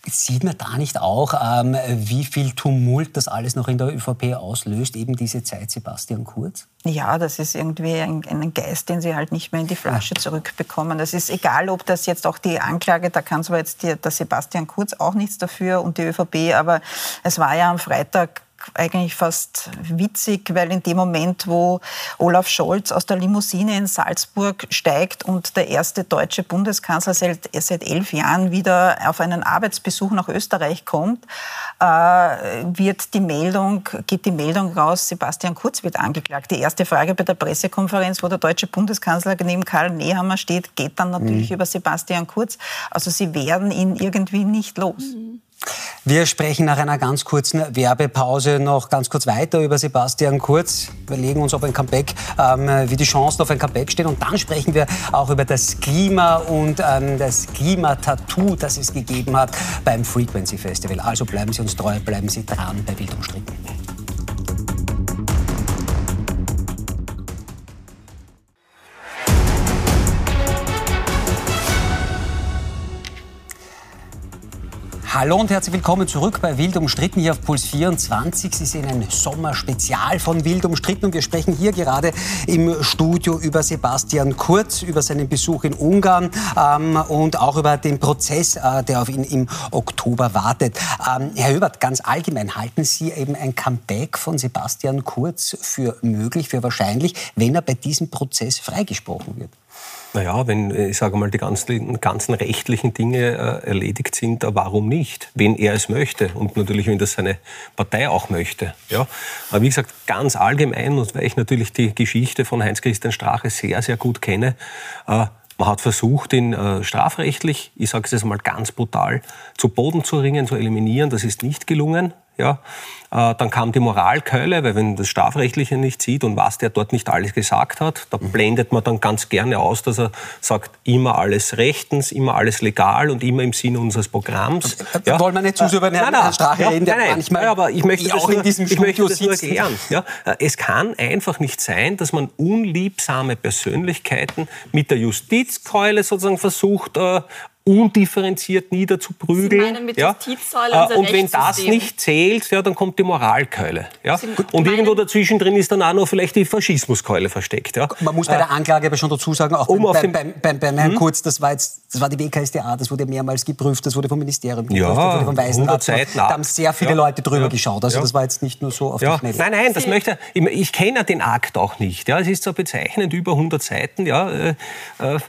Sieht man da nicht auch, ähm, wie viel Tumult das alles noch in der ÖVP auslöst, eben diese Zeit Sebastian Kurz? Ja, das ist irgendwie ein, ein Geist, den sie halt nicht mehr in die Flasche zurückbekommen. Das ist egal, ob das jetzt auch die Anklage, da kann zwar jetzt der, der Sebastian Kurz auch nichts dafür und die ÖVP, aber es war ja am Freitag eigentlich fast witzig, weil in dem Moment, wo Olaf Scholz aus der Limousine in Salzburg steigt und der erste deutsche Bundeskanzler seit, seit elf Jahren wieder auf einen Arbeitsbesuch nach Österreich kommt, äh, wird die Meldung, geht die Meldung raus, Sebastian Kurz wird angeklagt. Die erste Frage bei der Pressekonferenz, wo der deutsche Bundeskanzler neben Karl Nehammer steht, geht dann natürlich mhm. über Sebastian Kurz. Also sie werden ihn irgendwie nicht los. Mhm. Wir sprechen nach einer ganz kurzen Werbepause noch ganz kurz weiter über Sebastian Kurz. Wir legen uns auf ein Comeback, ähm, wie die Chancen auf ein Comeback stehen. Und dann sprechen wir auch über das Klima und ähm, das Klimatattoo, das es gegeben hat beim Frequency Festival. Also bleiben Sie uns treu, bleiben Sie dran bei Wild Hallo und herzlich willkommen zurück bei Wild umstritten hier auf Puls 24. Sie sehen ein Sommerspezial von Wild umstritten und wir sprechen hier gerade im Studio über Sebastian Kurz, über seinen Besuch in Ungarn ähm, und auch über den Prozess, äh, der auf ihn im Oktober wartet. Ähm, Herr Höbert, ganz allgemein halten Sie eben ein Comeback von Sebastian Kurz für möglich, für wahrscheinlich, wenn er bei diesem Prozess freigesprochen wird? Naja, wenn, äh, ich sage mal, die ganzen, ganzen rechtlichen Dinge äh, erledigt sind, warum nicht? Wenn er es möchte und natürlich, wenn das seine Partei auch möchte. Ja? Aber wie gesagt, ganz allgemein und weil ich natürlich die Geschichte von Heinz-Christian Strache sehr, sehr gut kenne, äh, man hat versucht, ihn äh, strafrechtlich, ich sage es jetzt mal ganz brutal, zu Boden zu ringen, zu eliminieren. Das ist nicht gelungen. Ja? Äh, dann kam die Moralkeule, weil wenn das Strafrechtliche nicht sieht und was der dort nicht alles gesagt hat, da blendet man dann ganz gerne aus, dass er sagt, immer alles rechtens, immer alles legal und immer im Sinne unseres Programms. Ja. Wollen wir nicht zu sehr über eine nein, Strache ja, reden, der nein, manchmal ja, aber ich möchte auch nur, in diesem ich möchte das nur erklären. Ja. Äh, es kann einfach nicht sein, dass man unliebsame Persönlichkeiten mit der Justizkeule sozusagen versucht, äh, undifferenziert niederzuprügeln. Sie ja? Unser Und wenn das nicht zählt, ja, dann kommt die Moralkeule. Ja? Sie Und irgendwo dazwischen drin ist dann auch noch vielleicht die Faschismuskeule versteckt. Ja? Man muss bei der Anklage aber schon dazu sagen, auch Um auf beim, den- beim, beim, beim Herrn Kurz, das war, jetzt, das war die WKSDA, das wurde mehrmals geprüft, das wurde vom Ministerium geprüft, Ja, das wurde vom 100 Weisenrat. Da haben sehr viele Ja. Leute drüber Ja. geschaut. Also Ja. das war jetzt nicht nur so auf Ja. die Schnelle. Nein, nein, das möchte ich, ich kenne den Akt auch nicht. Ja, es ist so bezeichnend, über 100 Seiten, ja, äh, äh,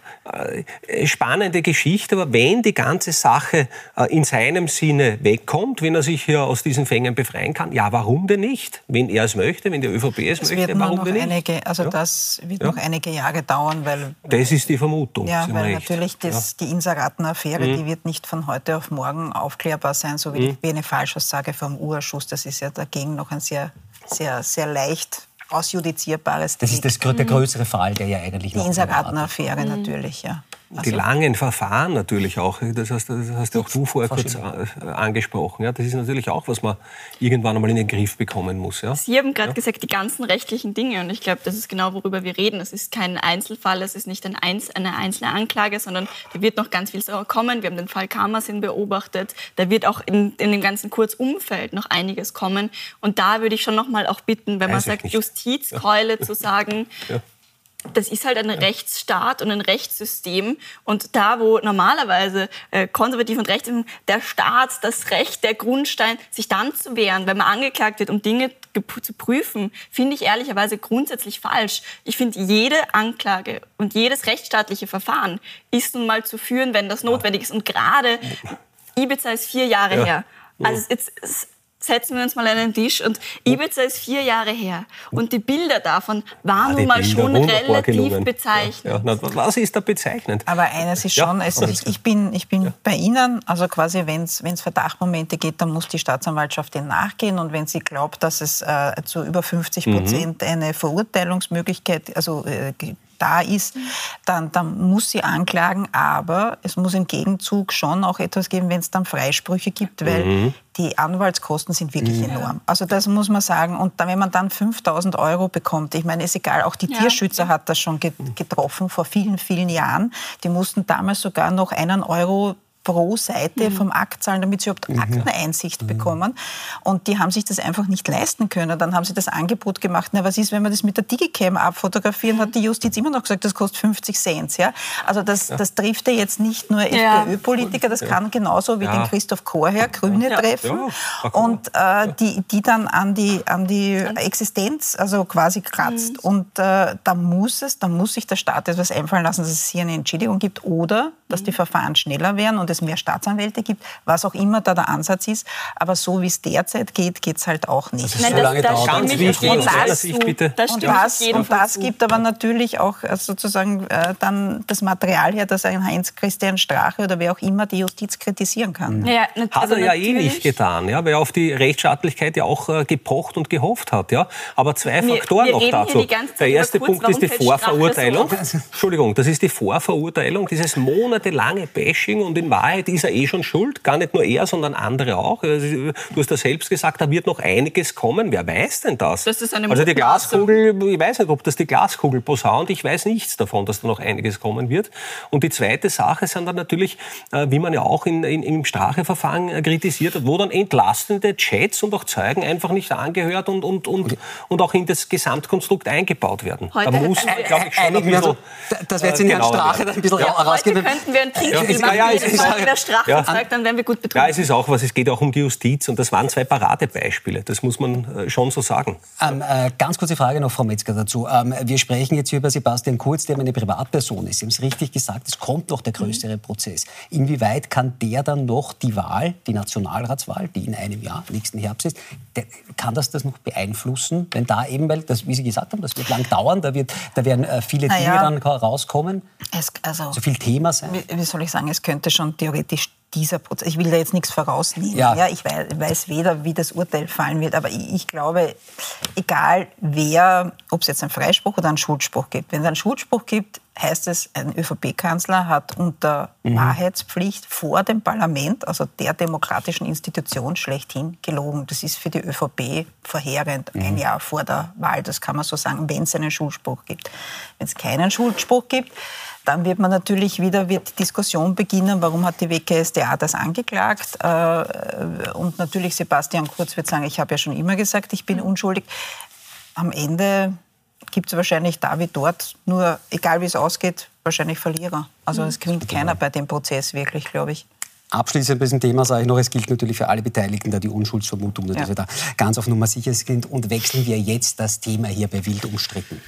spannende Geschichte, aber wenn die ganze Sache äh, in seinem Sinne wegkommt, wenn er sich hier aus diesen Fängen befreien kann, ja, warum denn nicht? Wenn er es möchte, wenn die ÖVP es Es möchte, warum denn nicht? einige, also Ja. das wird Ja. noch einige Jahre dauern, weil Das ist die Vermutung. ja, weil recht. natürlich das, die Inseratenaffäre, Mhm. die wird nicht von heute auf morgen aufklärbar sein, so wie, die, wie eine Falschaussage vom Urschuss. Das ist ja dagegen noch ein sehr, sehr, sehr leicht ausjudizierbares Das ist das, der größere Fall, der ja eigentlich Die noch Inseratenaffäre natürlich, ja. Die langen Verfahren natürlich auch, das hast, das hast auch du vorher kurz äh, angesprochen. Ja, das ist natürlich auch, was man irgendwann einmal in den Griff bekommen muss. Ja? Sie haben gerade gesagt, die ganzen rechtlichen Dinge. Und ich glaube, das ist genau, worüber wir reden. Es ist kein Einzelfall, es ist nicht ein Einz eine einzelne Anklage, sondern da wird noch ganz viel so kommen. Wir haben den Fall Karmasin beobachtet. Da wird auch in, in dem ganzen Kurzumfeld noch einiges kommen. Und da würde ich schon noch mal auch bitten, wenn man Weiß ich sagt. Justizkeule zu sagen, Ja. Das ist halt ein Rechtsstaat und ein Rechtssystem. Und da, wo normalerweise äh, konservativ und rechts der Staat, das Recht, der Grundstein, sich dann zu wehren, wenn man angeklagt wird, um Dinge zu prüfen, finde ich ehrlicherweise grundsätzlich falsch. Ich finde, jede Anklage und jedes rechtsstaatliche Verfahren ist nun mal zu führen, wenn das notwendig ist. Und gerade Ibiza ist vier Jahre Ja. her. Also jetzt es- setzen wir uns mal an den Tisch und Ibiza ist vier Jahre her. Und die Bilder davon waren Ah, nun mal Bilder, schon relativ bezeichnend. Ja, ja. Na, was ist da bezeichnend? Aber eines ist Ja, schon, also aber- ich, ich bin, ich bin bei Ihnen, also quasi, wenn es Verdachtmomente geht, dann muss die Staatsanwaltschaft denen nachgehen und wenn sie glaubt, dass es äh, zu über 50 Mhm. Prozent eine Verurteilungsmöglichkeit also, äh, da ist, dann, dann muss sie anklagen, aber es muss im Gegenzug schon auch etwas geben, wenn es dann Freisprüche gibt, weil Mhm. Die Anwaltskosten sind wirklich enorm. Also das muss man sagen. Und dann, wenn man dann 5000 Euro bekommt, ich meine, ist egal, auch die Ja. Tierschützer hat das schon ge- getroffen vor vielen, vielen Jahren. Die mussten damals sogar noch einen Euro pro Seite vom Akt zahlen, damit sie überhaupt Akteneinsicht bekommen. Und die haben sich das einfach nicht leisten können. Dann haben sie das Angebot gemacht, na, was ist, wenn wir das mit der Digicam abfotografieren, hat die Justiz immer noch gesagt, das kostet 50 Cent. Ja? Also das, das trifft ja jetzt nicht nur Ja. FPÖ-Politiker, das kann genauso wie Ja. den Christoph Chorherr, Grüne, Ja. treffen. Ja, und äh, die, die dann an die, an die Existenz also quasi kratzt. Und äh, da muss es, da muss sich der Staat etwas einfallen lassen, dass es hier eine Entschädigung gibt oder dass die Verfahren schneller werden und es mehr Staatsanwälte gibt, was auch immer da der Ansatz ist. Aber so wie es derzeit geht, geht es halt auch nicht. So lange dauert stimme Ganz ich wichtig, meiner zu. Sicht bitte. Das Und das, und das gibt aber natürlich auch äh, sozusagen äh, dann das Material her, dass ein Heinz-Christian Strache oder wer auch immer die Justiz kritisieren kann. Ja, Hat also er ja eh nicht getan, ja, weil er auf die Rechtsstaatlichkeit ja auch äh, gepocht und gehofft hat. Ja. Aber zwei Wir- Faktoren wir noch dazu. Der erste Kurz, Punkt ist die so Vorverurteilung. auf? Entschuldigung, das ist die Vorverurteilung, dieses monatelange Bashing und in Wahrheit Wahrheit ist er eh schon schuld. Gar nicht nur er, sondern andere auch. Also, du hast ja selbst gesagt, da wird noch einiges kommen. Wer weiß denn das? das ist eine also die Glaskugel, ich weiß nicht, ob das die Glaskugel posaunt. Ich weiß nichts davon, dass da noch einiges kommen wird. Und die zweite Sache sind dann natürlich, äh, wie man ja auch in, in, im Stracheverfahren äh, kritisiert hat, wo dann entlastende Chats und auch Zeugen einfach nicht angehört und, und, und, und auch in das Gesamtkonstrukt eingebaut werden. Heute da muss man, glaube ich, schon ein bisschen, also, Das wird in Herrn Strache dann ein bisschen ja, rausgehen. Heute könnten wir ein Trinkspiel ja, machen. Ja, ja, jedes Mal, wenn der Strache ja. sagt, dann werden wir gut betrunken. Ja, es ist auch was. Es geht auch um die Justiz und das waren zwei Paradebeispiele. Das muss man äh, schon so sagen. Ähm, äh, ganz kurze Frage noch, Frau Metzger, dazu. Ähm, wir sprechen jetzt hier über Sebastian Kurz, der eine Privatperson ist. Sie haben es richtig gesagt, es kommt noch der größere mhm. Prozess. Inwieweit kann der dann noch die Wahl, die Nationalratswahl, die in einem Jahr, nächsten Herbst ist, der, kann das das noch beeinflussen? Wenn da eben, weil, das, wie Sie gesagt haben, das wird lang dauern, da, wird, da werden äh, viele Dinge ja, dann rauskommen. Es, also, so viel Thema sein. Wie, wie soll ich sagen, es könnte schon theoretisch dieser Prozess, ich will da jetzt nichts vorausnehmen, ja. ja ich weiß, weiß, weder, wie das Urteil fallen wird, aber ich, ich glaube, egal wer, ob es jetzt einen Freispruch oder einen Schuldspruch gibt, wenn es einen Schuldspruch gibt, heißt es, ein ÖVP-Kanzler hat unter mhm. Wahrheitspflicht vor dem Parlament, also der demokratischen Institution schlechthin, gelogen. Das ist für die ÖVP verheerend, mhm. ein Jahr vor der Wahl, das kann man so sagen, wenn es einen Schuldspruch gibt. Wenn es keinen Schuldspruch gibt, dann wird man natürlich wieder wird die Diskussion beginnen, warum hat die WKSDA das angeklagt? Äh, und natürlich Sebastian Kurz wird sagen, ich habe ja schon immer gesagt, ich bin unschuldig. Am Ende gibt es wahrscheinlich da wie dort, nur egal wie es ausgeht, wahrscheinlich Verlierer. Also es gewinnt keiner bei dem Prozess wirklich, glaube ich. Abschließend bei diesem Thema sage ich noch, es gilt natürlich für alle Beteiligten da die Unschuldsvermutung, dass ja. wir da ganz auf Nummer sicher sind. Und wechseln wir jetzt das Thema hier bei Wild umstritten.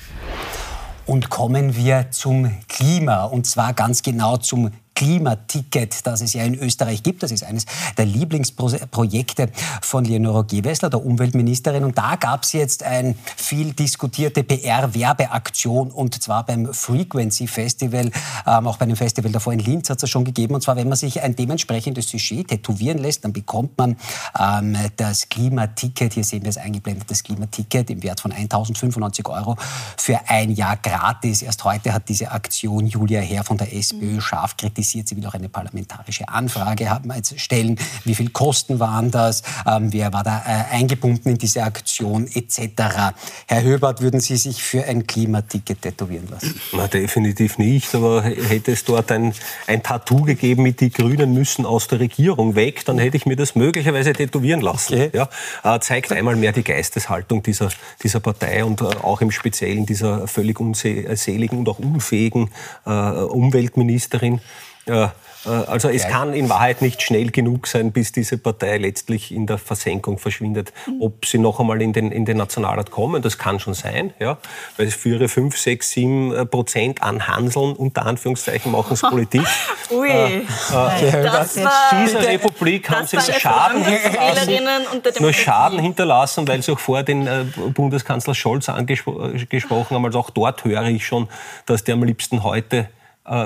Und kommen wir zum Klima und zwar ganz genau zum Klimaticket, das es ja in Österreich gibt. Das ist eines der Lieblingsprojekte von Leonore Gewessler, der Umweltministerin. Und da gab es jetzt eine viel diskutierte PR-Werbeaktion und zwar beim Frequency Festival, ähm, auch bei einem Festival davor in Linz hat es schon gegeben. Und zwar, wenn man sich ein dementsprechendes Sujet tätowieren lässt, dann bekommt man ähm, das Klimaticket, hier sehen wir es eingeblendet, das Klimaticket im Wert von 1095 Euro für ein Jahr gratis. Erst heute hat diese Aktion Julia Herr von der SPÖ scharf kritisiert interessiert. Sie will auch eine parlamentarische Anfrage haben, stellen. Wie viel Kosten waren das? Ähm, wer war da äh, eingebunden in diese Aktion etc. Herr Höbert, würden Sie sich für ein Klimaticket tätowieren lassen? Na, definitiv nicht. Aber hätte es dort ein, ein Tattoo gegeben mit die Grünen müssen aus der Regierung weg, dann hätte ich mir das möglicherweise tätowieren lassen. Okay. Ja, äh, zeigt einmal mehr die Geisteshaltung dieser, dieser Partei und äh, auch im Speziellen dieser völlig unseligen und auch unfähigen äh, Umweltministerin. Ja, äh, also es kann in Wahrheit nicht schnell genug sein, bis diese Partei letztlich in der Versenkung verschwindet. Mhm. Ob sie noch einmal in den, in den Nationalrat kommen, das kann schon sein, ja, weil es für ihre 5, 6, 7 Prozent an Hanseln, unter Anführungszeichen, machen sie Politik. Ui, äh, äh, das war, dieser Republik haben sie nur Schaden hinterlassen, nur Schaden hinterlassen, weil sie auch vor den äh, Bundeskanzler Scholz angesprochen haben. Also auch dort höre ich schon, dass der am liebsten heute äh,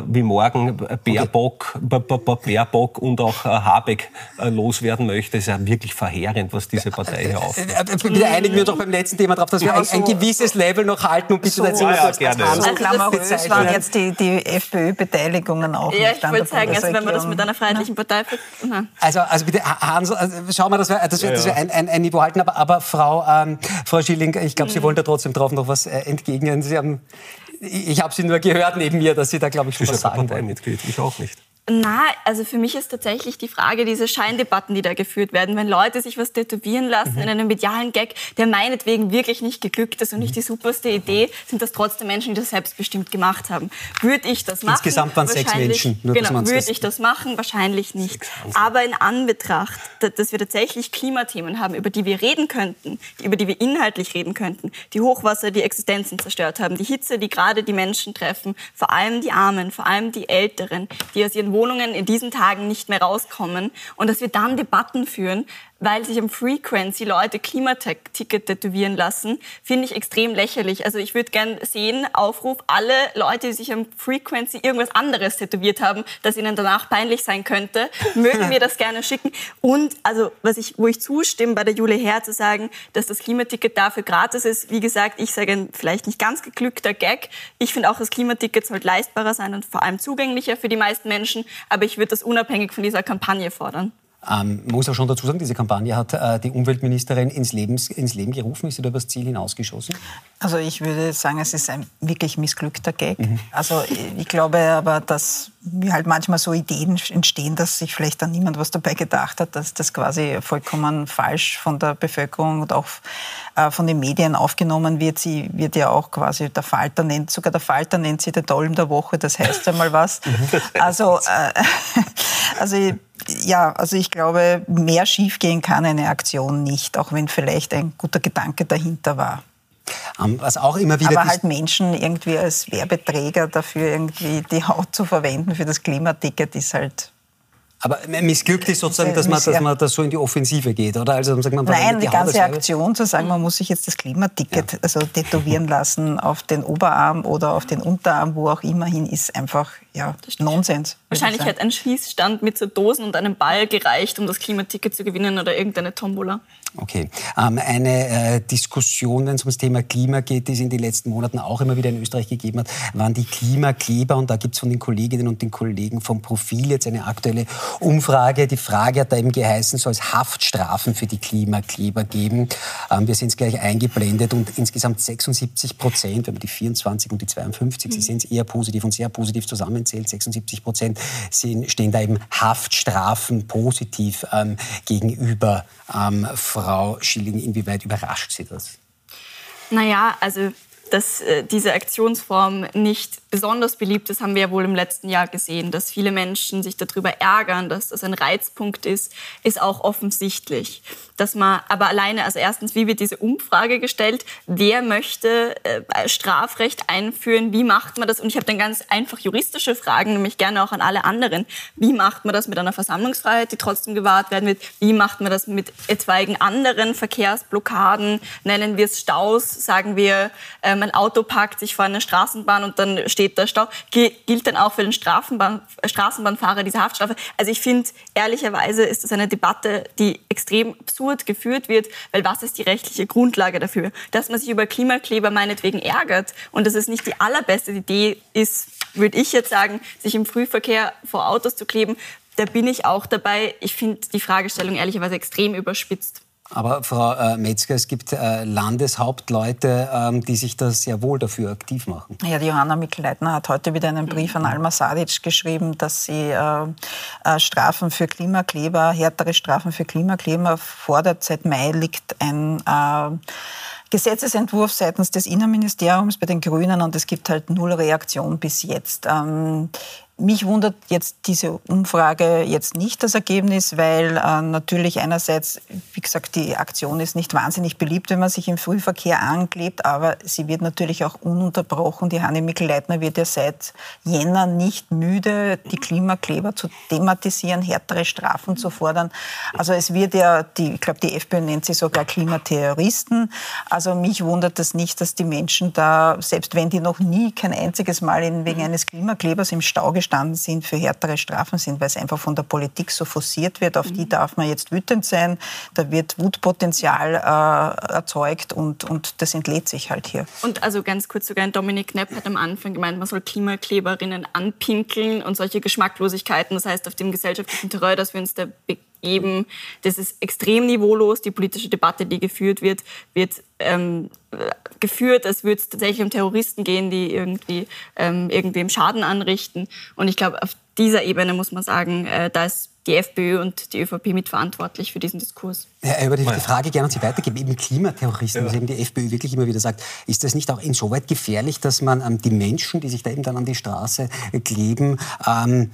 wie morgen Baerbock, Baerbock und auch äh, Habeck äh, loswerden möchte, ist ja wirklich verheerend, was diese Partei hier aufmacht. Bitte einigen wir doch beim letzten Thema darauf, dass wir ein, ein, gewisses Level noch halten und bitte ja, ja, gerne. Also glamourös waren jetzt die, die FPÖ-Beteiligungen auch Ja, ich würde sagen, also wenn man das mit einer freiheitlichen Partei... Also, also bitte, Hans, also schauen wir, dass wir, dass wir, dass wir ein, ein, ein, Niveau halten. Aber, aber Frau, ähm, Frau Schilling, ich glaube, Sie mhm. wollen da trotzdem drauf noch was äh, entgegnen. Sie haben ich habe sie nur gehört neben mir, dass Sie da, glaube ich, schon was sagen wollen. Mitglied, ich auch nicht. Na, also für mich ist tatsächlich die Frage diese Scheindebatten, die da geführt werden. Wenn Leute sich was tätowieren lassen mhm. in einem medialen Gag, der meinetwegen wirklich nicht geglückt ist und nicht die superste Idee, sind das trotzdem Menschen, die das selbstbestimmt gemacht haben. Würde ich das machen? Insgesamt waren sechs Menschen. Nur genau, würde ich das machen? Wahrscheinlich nicht. Aber in Anbetracht, dass wir tatsächlich Klimathemen haben, über die wir reden könnten, über die wir inhaltlich reden könnten, die Hochwasser, die Existenzen zerstört haben, die Hitze, die gerade die Menschen treffen, vor allem die Armen, vor allem die Älteren, die aus ihren Wohnungen in diesen Tagen nicht mehr rauskommen und dass wir dann Debatten führen, weil sich am Frequency Leute Klimaticket tätowieren lassen, finde ich extrem lächerlich. Also ich würde gerne sehen, Aufruf, alle Leute, die sich am Frequency irgendwas anderes tätowiert haben, das ihnen danach peinlich sein könnte, mögen mir das gerne schicken. Und also was ich, wo ich zustimme, bei der Jule Herr zu sagen, dass das Klimaticket dafür gratis ist. Wie gesagt, ich sage ein vielleicht nicht ganz geglückter Gag. Ich finde auch, das Klimaticket sollte leistbarer sein und vor allem zugänglicher für die meisten Menschen. Aber ich würde das unabhängig von dieser Kampagne fordern. Ähm, man muss auch schon dazu sagen, diese Kampagne hat äh, die Umweltministerin ins, Lebens, ins Leben gerufen. Ist sie da über das Ziel hinausgeschossen? Also ich würde sagen, es ist ein wirklich missglückter Gag. Mhm. Also ich glaube aber, dass mir halt manchmal so Ideen entstehen, dass sich vielleicht dann niemand was dabei gedacht hat, dass das quasi vollkommen falsch von der Bevölkerung und auch äh, von den Medien aufgenommen wird. Sie wird ja auch quasi, der Falter nennt, sogar der Falter nennt sie den Dolm der Woche, das heißt ja mal was. Mhm. Also, äh, also ja, also ich glaube, mehr schiefgehen kann eine Aktion nicht, auch wenn vielleicht ein guter Gedanke dahinter war. Was auch immer wieder Aber halt Menschen irgendwie als Werbeträger dafür irgendwie die Haut zu verwenden für das Klimaticket ist halt aber missglückt ist sozusagen, dass man, dass man da so in die Offensive geht, oder? Also sagt man, Nein, die, die ganze Aktion zu sagen, man muss sich jetzt das Klimaticket ja. also tätowieren lassen auf den Oberarm oder auf den Unterarm, wo auch immer hin, ist einfach ja, Nonsens. Wahrscheinlich hat ein Schießstand mit so Dosen und einem Ball gereicht, um das Klimaticket zu gewinnen oder irgendeine Tombola. Okay. Ähm, eine äh, Diskussion, wenn es ums Thema Klima geht, die es in den letzten Monaten auch immer wieder in Österreich gegeben hat, waren die Klimakleber. Und da gibt es von den Kolleginnen und den Kollegen vom Profil jetzt eine aktuelle Umfrage. Die Frage hat da eben geheißen, soll es Haftstrafen für die Klimakleber geben? Ähm, wir sind es gleich eingeblendet und insgesamt 76 Prozent, wenn man die 24 und die 52, mhm. Sie sehen es eher positiv und sehr positiv zusammenzählt, 76 Prozent stehen da eben Haftstrafen positiv ähm, gegenüber ähm, Frau Schilling, inwieweit überrascht Sie das? Naja, also dass äh, diese Aktionsform nicht besonders beliebt ist, haben wir ja wohl im letzten Jahr gesehen. Dass viele Menschen sich darüber ärgern, dass das ein Reizpunkt ist, ist auch offensichtlich. Dass man aber alleine, also erstens, wie wird diese Umfrage gestellt? Wer möchte äh, Strafrecht einführen? Wie macht man das? Und ich habe dann ganz einfach juristische Fragen, nämlich gerne auch an alle anderen. Wie macht man das mit einer Versammlungsfreiheit, die trotzdem gewahrt werden wird? Wie macht man das mit etwaigen anderen Verkehrsblockaden? Nennen wir es Staus? Sagen wir, ähm, ein Auto parkt sich vor einer Straßenbahn und dann steht da Stau. Gilt dann auch für den Straßenbahn, Straßenbahnfahrer diese Haftstrafe? Also ich finde, ehrlicherweise ist das eine Debatte, die extrem absurd geführt wird, weil was ist die rechtliche Grundlage dafür? Dass man sich über Klimakleber meinetwegen ärgert und dass es nicht die allerbeste Idee ist, würde ich jetzt sagen, sich im Frühverkehr vor Autos zu kleben, da bin ich auch dabei. Ich finde die Fragestellung ehrlicherweise extrem überspitzt. Aber Frau äh, Metzger, es gibt äh, Landeshauptleute, ähm, die sich da sehr wohl dafür aktiv machen. Ja, die Johanna Mikl-Leitner hat heute wieder einen Brief an Alma Sadic geschrieben, dass sie äh, Strafen für Klimakleber, härtere Strafen für Klimakleber fordert. Seit Mai liegt ein Gesetzesentwurf seitens des Innenministeriums bei den Grünen und es gibt halt null Reaktion bis jetzt. Ähm, mich wundert jetzt diese Umfrage jetzt nicht das Ergebnis, weil äh, natürlich einerseits, wie gesagt, die Aktion ist nicht wahnsinnig beliebt, wenn man sich im Frühverkehr anklebt, aber sie wird natürlich auch ununterbrochen. Die Hanne Mikl-Leitner wird ja seit Jänner nicht müde, die Klimakleber zu thematisieren, härtere Strafen zu fordern. Also es wird ja, die, ich glaube, die FPÖ nennt sie sogar Klimaterroristen. Also mich wundert das nicht, dass die Menschen da, selbst wenn die noch nie kein einziges Mal in, wegen eines Klimaklebers im Stau gestanden sind, für härtere Strafen sind, weil es einfach von der Politik so forciert wird. Auf die mhm. darf man jetzt wütend sein. Da wird Wutpotenzial äh, erzeugt und, und das entlädt sich halt hier. Und also ganz kurz sogar, Dominik Knepp hat am Anfang gemeint, man soll Klimakleberinnen anpinkeln und solche Geschmacklosigkeiten, das heißt auf dem gesellschaftlichen Terror, dass wir uns da begeben, das ist extrem niveaulos. Die politische Debatte, die geführt wird, wird ähm, geführt, als würde es tatsächlich um Terroristen gehen, die irgendwie ähm, irgendwem Schaden anrichten. Und ich glaube, auf dieser Ebene muss man sagen, äh, da ist die FPÖ und die ÖVP mitverantwortlich für diesen Diskurs. Ja, über die, die Frage gerne an Sie weitergeben. Eben Klimaterroristen, ja. was eben die FPÖ wirklich immer wieder sagt, ist das nicht auch insoweit gefährlich, dass man ähm, die Menschen, die sich da eben dann an die Straße kleben, ähm,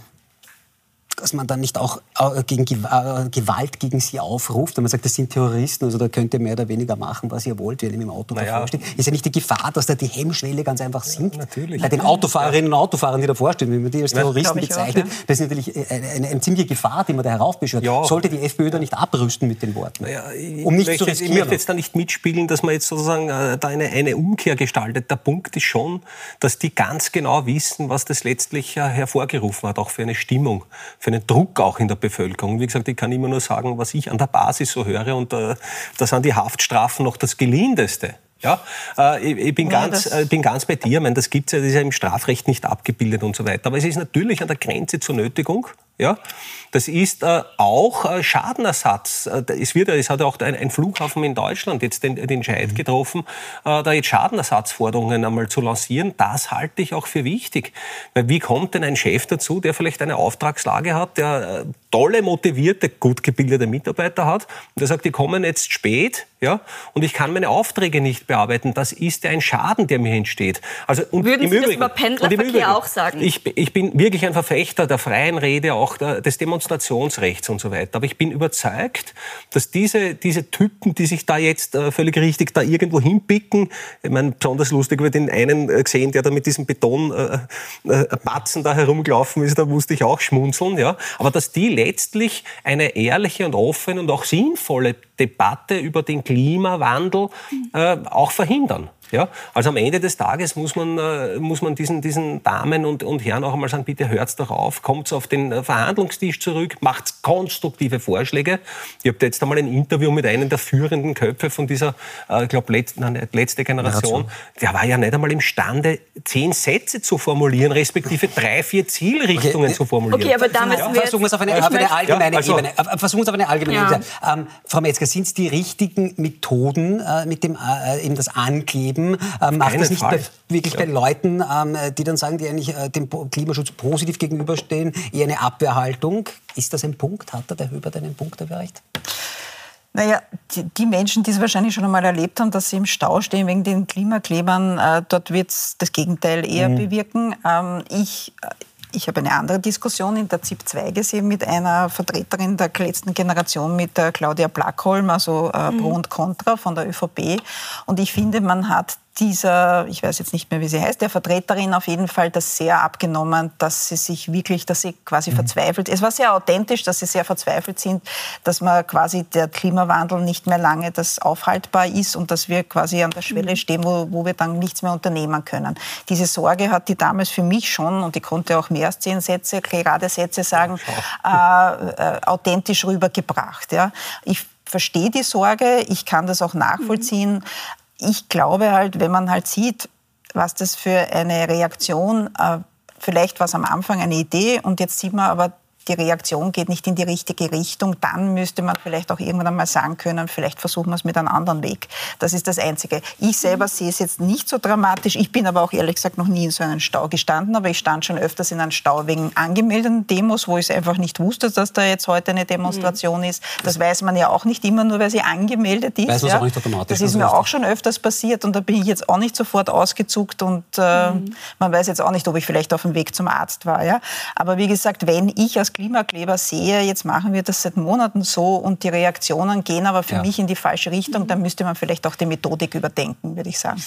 dass man dann nicht auch äh, gegen äh, Gewalt gegen sie aufruft, wenn man sagt, das sind Terroristen, also da könnt ihr mehr oder weniger machen, was ihr wollt, wenn ihr im Auto naja. davor steht. Ist ja nicht die Gefahr, dass da die Hemmschwelle ganz einfach sinkt? Ja, natürlich. Bei den Autofahrerinnen und Autofahrern, die davor stehen, wenn man die als Terroristen bezeichnet, auch, ja. das ist natürlich eine, äh, eine, eine, ziemliche Gefahr, die man da heraufbeschwört. Ja. Sollte die FPÖ da nicht abrüsten mit den Worten? Naja, um nicht möchte, zu riskieren. Ich möchte jetzt da nicht mitspielen, dass man jetzt sozusagen da eine, eine Umkehr gestaltet. Der Punkt ist schon, dass die ganz genau wissen, was das letztlich hervorgerufen hat, auch für eine Stimmung, für einen Druck auch in der Bevölkerung. Wie gesagt, ich kann immer nur sagen, was ich an der Basis so höre und äh, da sind die Haftstrafen noch das gelindeste. Ja, äh, ich, ich, bin ja, ganz, äh, bin ganz bei dir. Ich meine, das gibt's ja, das ist ja im Strafrecht nicht abgebildet und so weiter. Aber es ist natürlich an der Grenze zur Nötigung. Ja, das ist äh, auch äh, Schadenersatz. Äh, es, wird, es hat auch ein, ein, Flughafen in Deutschland jetzt den, den Entscheid mhm. getroffen, äh, da jetzt Schadenersatzforderungen einmal zu lancieren. Das halte ich auch für wichtig. Weil wie kommt denn ein Chef dazu, der vielleicht eine Auftragslage hat, der äh, tolle, motivierte, gut gebildete Mitarbeiter hat und der sagt, die kommen jetzt spät ja, und ich kann meine Aufträge nicht bearbeiten. Das ist ja ein Schaden, der mir entsteht. Also, und Würden im Sie Übrigen, das über Pendlerverkehr Übrigen, auch sagen? Ich, ich bin wirklich ein Verfechter der freien Rede, auch der, des Demonstrationsrechts und so weiter. Aber ich bin überzeugt, dass diese, diese Typen, die sich da jetzt äh, völlig richtig da irgendwo hinpicken, ich meine, besonders lustig über den einen äh, gesehen, der da mit diesem Betonbatzen äh, da herumgelaufen ist, da musste ich auch schmunzeln, ja. Aber dass die letztlich eine ehrliche und offene und auch sinnvolle Debatte über den Klimawandel auch verhindern. Ja? Also am Ende des Tages muss man, äh, muss man diesen, diesen Damen und, und Herren auch einmal sagen, bitte hört doch auf, kommt auf den äh, Verhandlungstisch zurück, macht konstruktive Vorschläge. Ich habe jetzt einmal ein Interview mit einem der führenden Köpfe von dieser, äh, ich glaube, letzte, letzte Generation. Der war ja nicht einmal imstande, zehn Sätze zu formulieren, respektive drei, vier Zielrichtungen okay. zu formulieren. Okay, aber da müssen ja. wir versuchen wir es auf eine, auf eine allgemeine ja, also, Ebene. Versuchen wir es auf eine allgemeine ja. Ebene. Ähm, Frau Metzger, sind es die richtigen Methoden äh, mit dem äh, eben das Ankleben geben. Ähm, macht das nicht bei, wirklich ja. bei Leuten, ähm, die dann sagen, die eigentlich äh, dem Klimaschutz positiv gegenüberstehen, eher eine Abwehrhaltung? Ist das ein Punkt? Hat der Höber einen Punkt erreicht? Naja, die, die, Menschen, die es wahrscheinlich schon einmal erlebt haben, dass sie im Stau stehen wegen den Klimaklebern, äh, dort wird es das Gegenteil eher mhm. bewirken. Ähm, ich, ich habe eine andere Diskussion in der ZIP 2 gesehen mit einer Vertreterin der letzten Generation, mit der Claudia Blackholm, also äh, Pro und Contra von der ÖVP. Und ich finde, man hat dieser, ich weiß jetzt nicht mehr, wie sie heißt, der Vertreterin auf jeden Fall das sehr abgenommen, dass sie sich wirklich, dass sie quasi mhm. verzweifelt. Es war sehr authentisch, dass sie sehr verzweifelt sind, dass man quasi der Klimawandel nicht mehr lange das aufhaltbar ist und dass wir quasi an der Schwelle mhm. stehen, wo, wo wir dann nichts mehr unternehmen können. Diese Sorge hat die damals für mich schon, und ich konnte auch mehr als zehn Sätze, gerade Sätze sagen, äh, äh, authentisch rübergebracht. Ja. Ich verstehe die Sorge, ich kann das auch nachvollziehen, mhm ich glaube halt, wenn man halt sieht, was das für eine Reaktion, äh, vielleicht war es am Anfang eine Idee und jetzt sieht man aber, die Reaktion geht nicht in die richtige Richtung, dann müsste man vielleicht auch irgendwann einmal sagen können, vielleicht versuchen wir es mit einem anderen Weg. Das ist das Einzige. Ich selber sehe es jetzt nicht so dramatisch. Ich bin aber auch ehrlich gesagt noch nie in so einem Stau gestanden, aber ich stand schon öfters in einem Stau wegen angemeldeten Demos, wo ich es einfach nicht wusste, dass da jetzt heute eine Demonstration mhm. ist. Das weiß man ja auch nicht immer nur, weil sie angemeldet ist. Weiß ja. auch nicht automatisch. Das ist mir auch schon öfters passiert und da bin ich jetzt auch nicht sofort ausgezuckt und äh, mhm. man weiß jetzt auch nicht, ob ich vielleicht auf dem Weg zum Arzt war. Ja? Aber wie gesagt, wenn ich als Klimakleber sehe, jetzt machen wir das seit Monaten so und die Reaktionen gehen aber für ja. mich in die falsche Richtung, dann müsste man vielleicht auch die Methodik überdenken, würde ich sagen.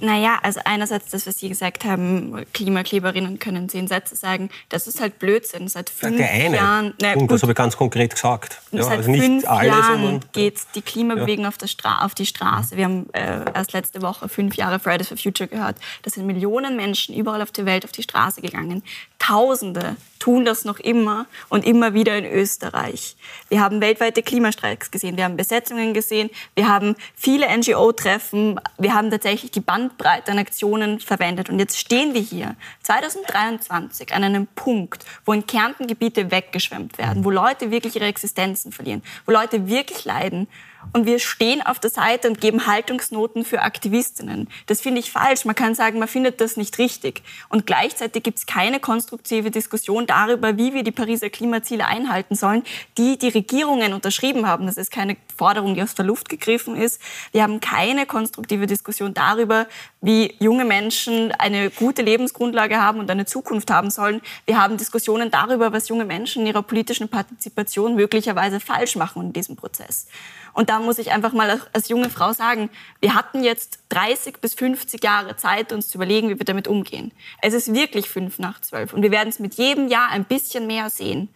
Naja, also einerseits das, was Sie gesagt haben, Klimakleberinnen können zehn Sätze sagen, das ist halt Blödsinn. Seit fünf der eine. Jahren... Na, Punkt, das habe ich ganz konkret gesagt. Ja, seit also nicht fünf alle, Jahren geht die Klimabewegung ja. auf, auf, die Straße. Wir haben äh, erst letzte Woche fünf Jahre Fridays for Future gehört. Da sind Millionen Menschen überall auf der Welt auf die Straße gegangen. Tausende tun das noch immer und immer wieder in Österreich. Wir haben weltweite Klimastreiks gesehen, wir haben Besetzungen gesehen, wir haben viele NGO-Treffen, wir haben tatsächlich die Bandbreite an Aktionen verwendet. Und jetzt stehen wir hier 2023 an einem Punkt, wo in Kärnten Gebiete weggeschwemmt werden, wo Leute wirklich ihre Existenzen verlieren, wo Leute wirklich leiden und wir stehen auf der Seite und geben Haltungsnoten für Aktivistinnen. Das finde ich falsch. Man kann sagen, man findet das nicht richtig. Und gleichzeitig gibt es keine konstruktive Diskussion darüber, wie wir die Pariser Klimaziele einhalten sollen, die die Regierungen unterschrieben haben. Das ist keine Forderung, die aus der Luft gegriffen ist. Wir haben keine konstruktive Diskussion darüber, wie junge Menschen eine gute Lebensgrundlage haben und eine Zukunft haben sollen. Wir haben Diskussionen darüber, was junge Menschen in ihrer politischen Partizipation möglicherweise falsch machen in diesem Prozess. Und da muss ich einfach mal als junge Frau sagen, wir hatten jetzt 30 bis 50 Jahre Zeit, uns zu überlegen, wie wir damit umgehen. Es ist wirklich fünf nach zwölf und wir werden es mit jedem Jahr ein bisschen mehr sehen.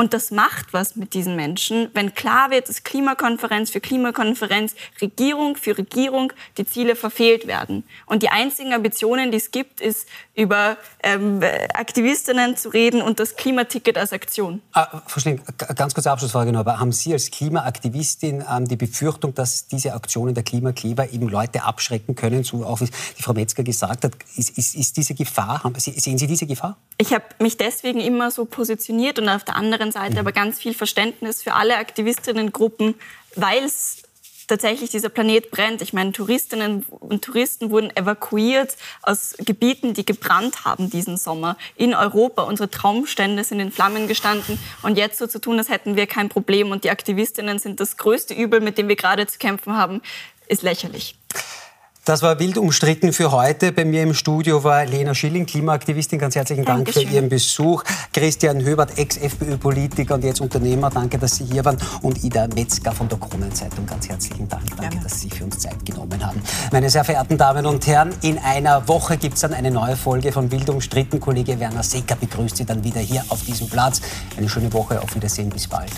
Und das macht was mit diesen Menschen, wenn klar wird, dass Klimakonferenz für Klimakonferenz, Regierung für Regierung die Ziele verfehlt werden. Und die einzigen Ambitionen, die es gibt, ist über ähm, Aktivistinnen zu reden und das Klimaticket als Aktion. Ah, verstehen. Ganz kurze Abschlussfrage noch. Aber haben Sie als Klimaaktivistin ähm, die Befürchtung, dass diese Aktionen der Klimakleber eben Leute abschrecken können, so auch wie die Frau Metzger gesagt hat? Ist, ist, ist diese Gefahr, haben, sehen Sie diese Gefahr? Ich habe mich deswegen immer so positioniert und auf der anderen anderen Seite aber ganz viel Verständnis für alle Aktivistinnengruppen, weil es tatsächlich dieser Planet brennt. Ich meine, Touristinnen und Touristen wurden evakuiert aus Gebieten, die gebrannt haben diesen Sommer in Europa. Unsere Traumstände sind in Flammen gestanden. Und jetzt so zu tun, als hätten wir kein Problem und die Aktivistinnen sind das größte Übel, mit dem wir gerade zu kämpfen haben, ist lächerlich. Das war wild umstritten für heute. Bei mir im Studio war Lena Schilling, Klimaaktivistin. Ganz herzlichen Dank Dankeschön. für Ihren Besuch. Christian Höbert, Ex-FPÖ-Politiker und jetzt Unternehmer. Danke, dass Sie hier waren. Und Ida Metzger von der Kronenzeitung. Ganz herzlichen Dank. Danke, ja. dass Sie sich für uns Zeit genommen haben. Meine sehr verehrten Damen und Herren, in einer Woche gibt es dann eine neue Folge von Wild umstritten. Kollege Werner Secker begrüßt Sie dann wieder hier auf diesem Platz. Eine schöne Woche. Auf Wiedersehen. Bis bald.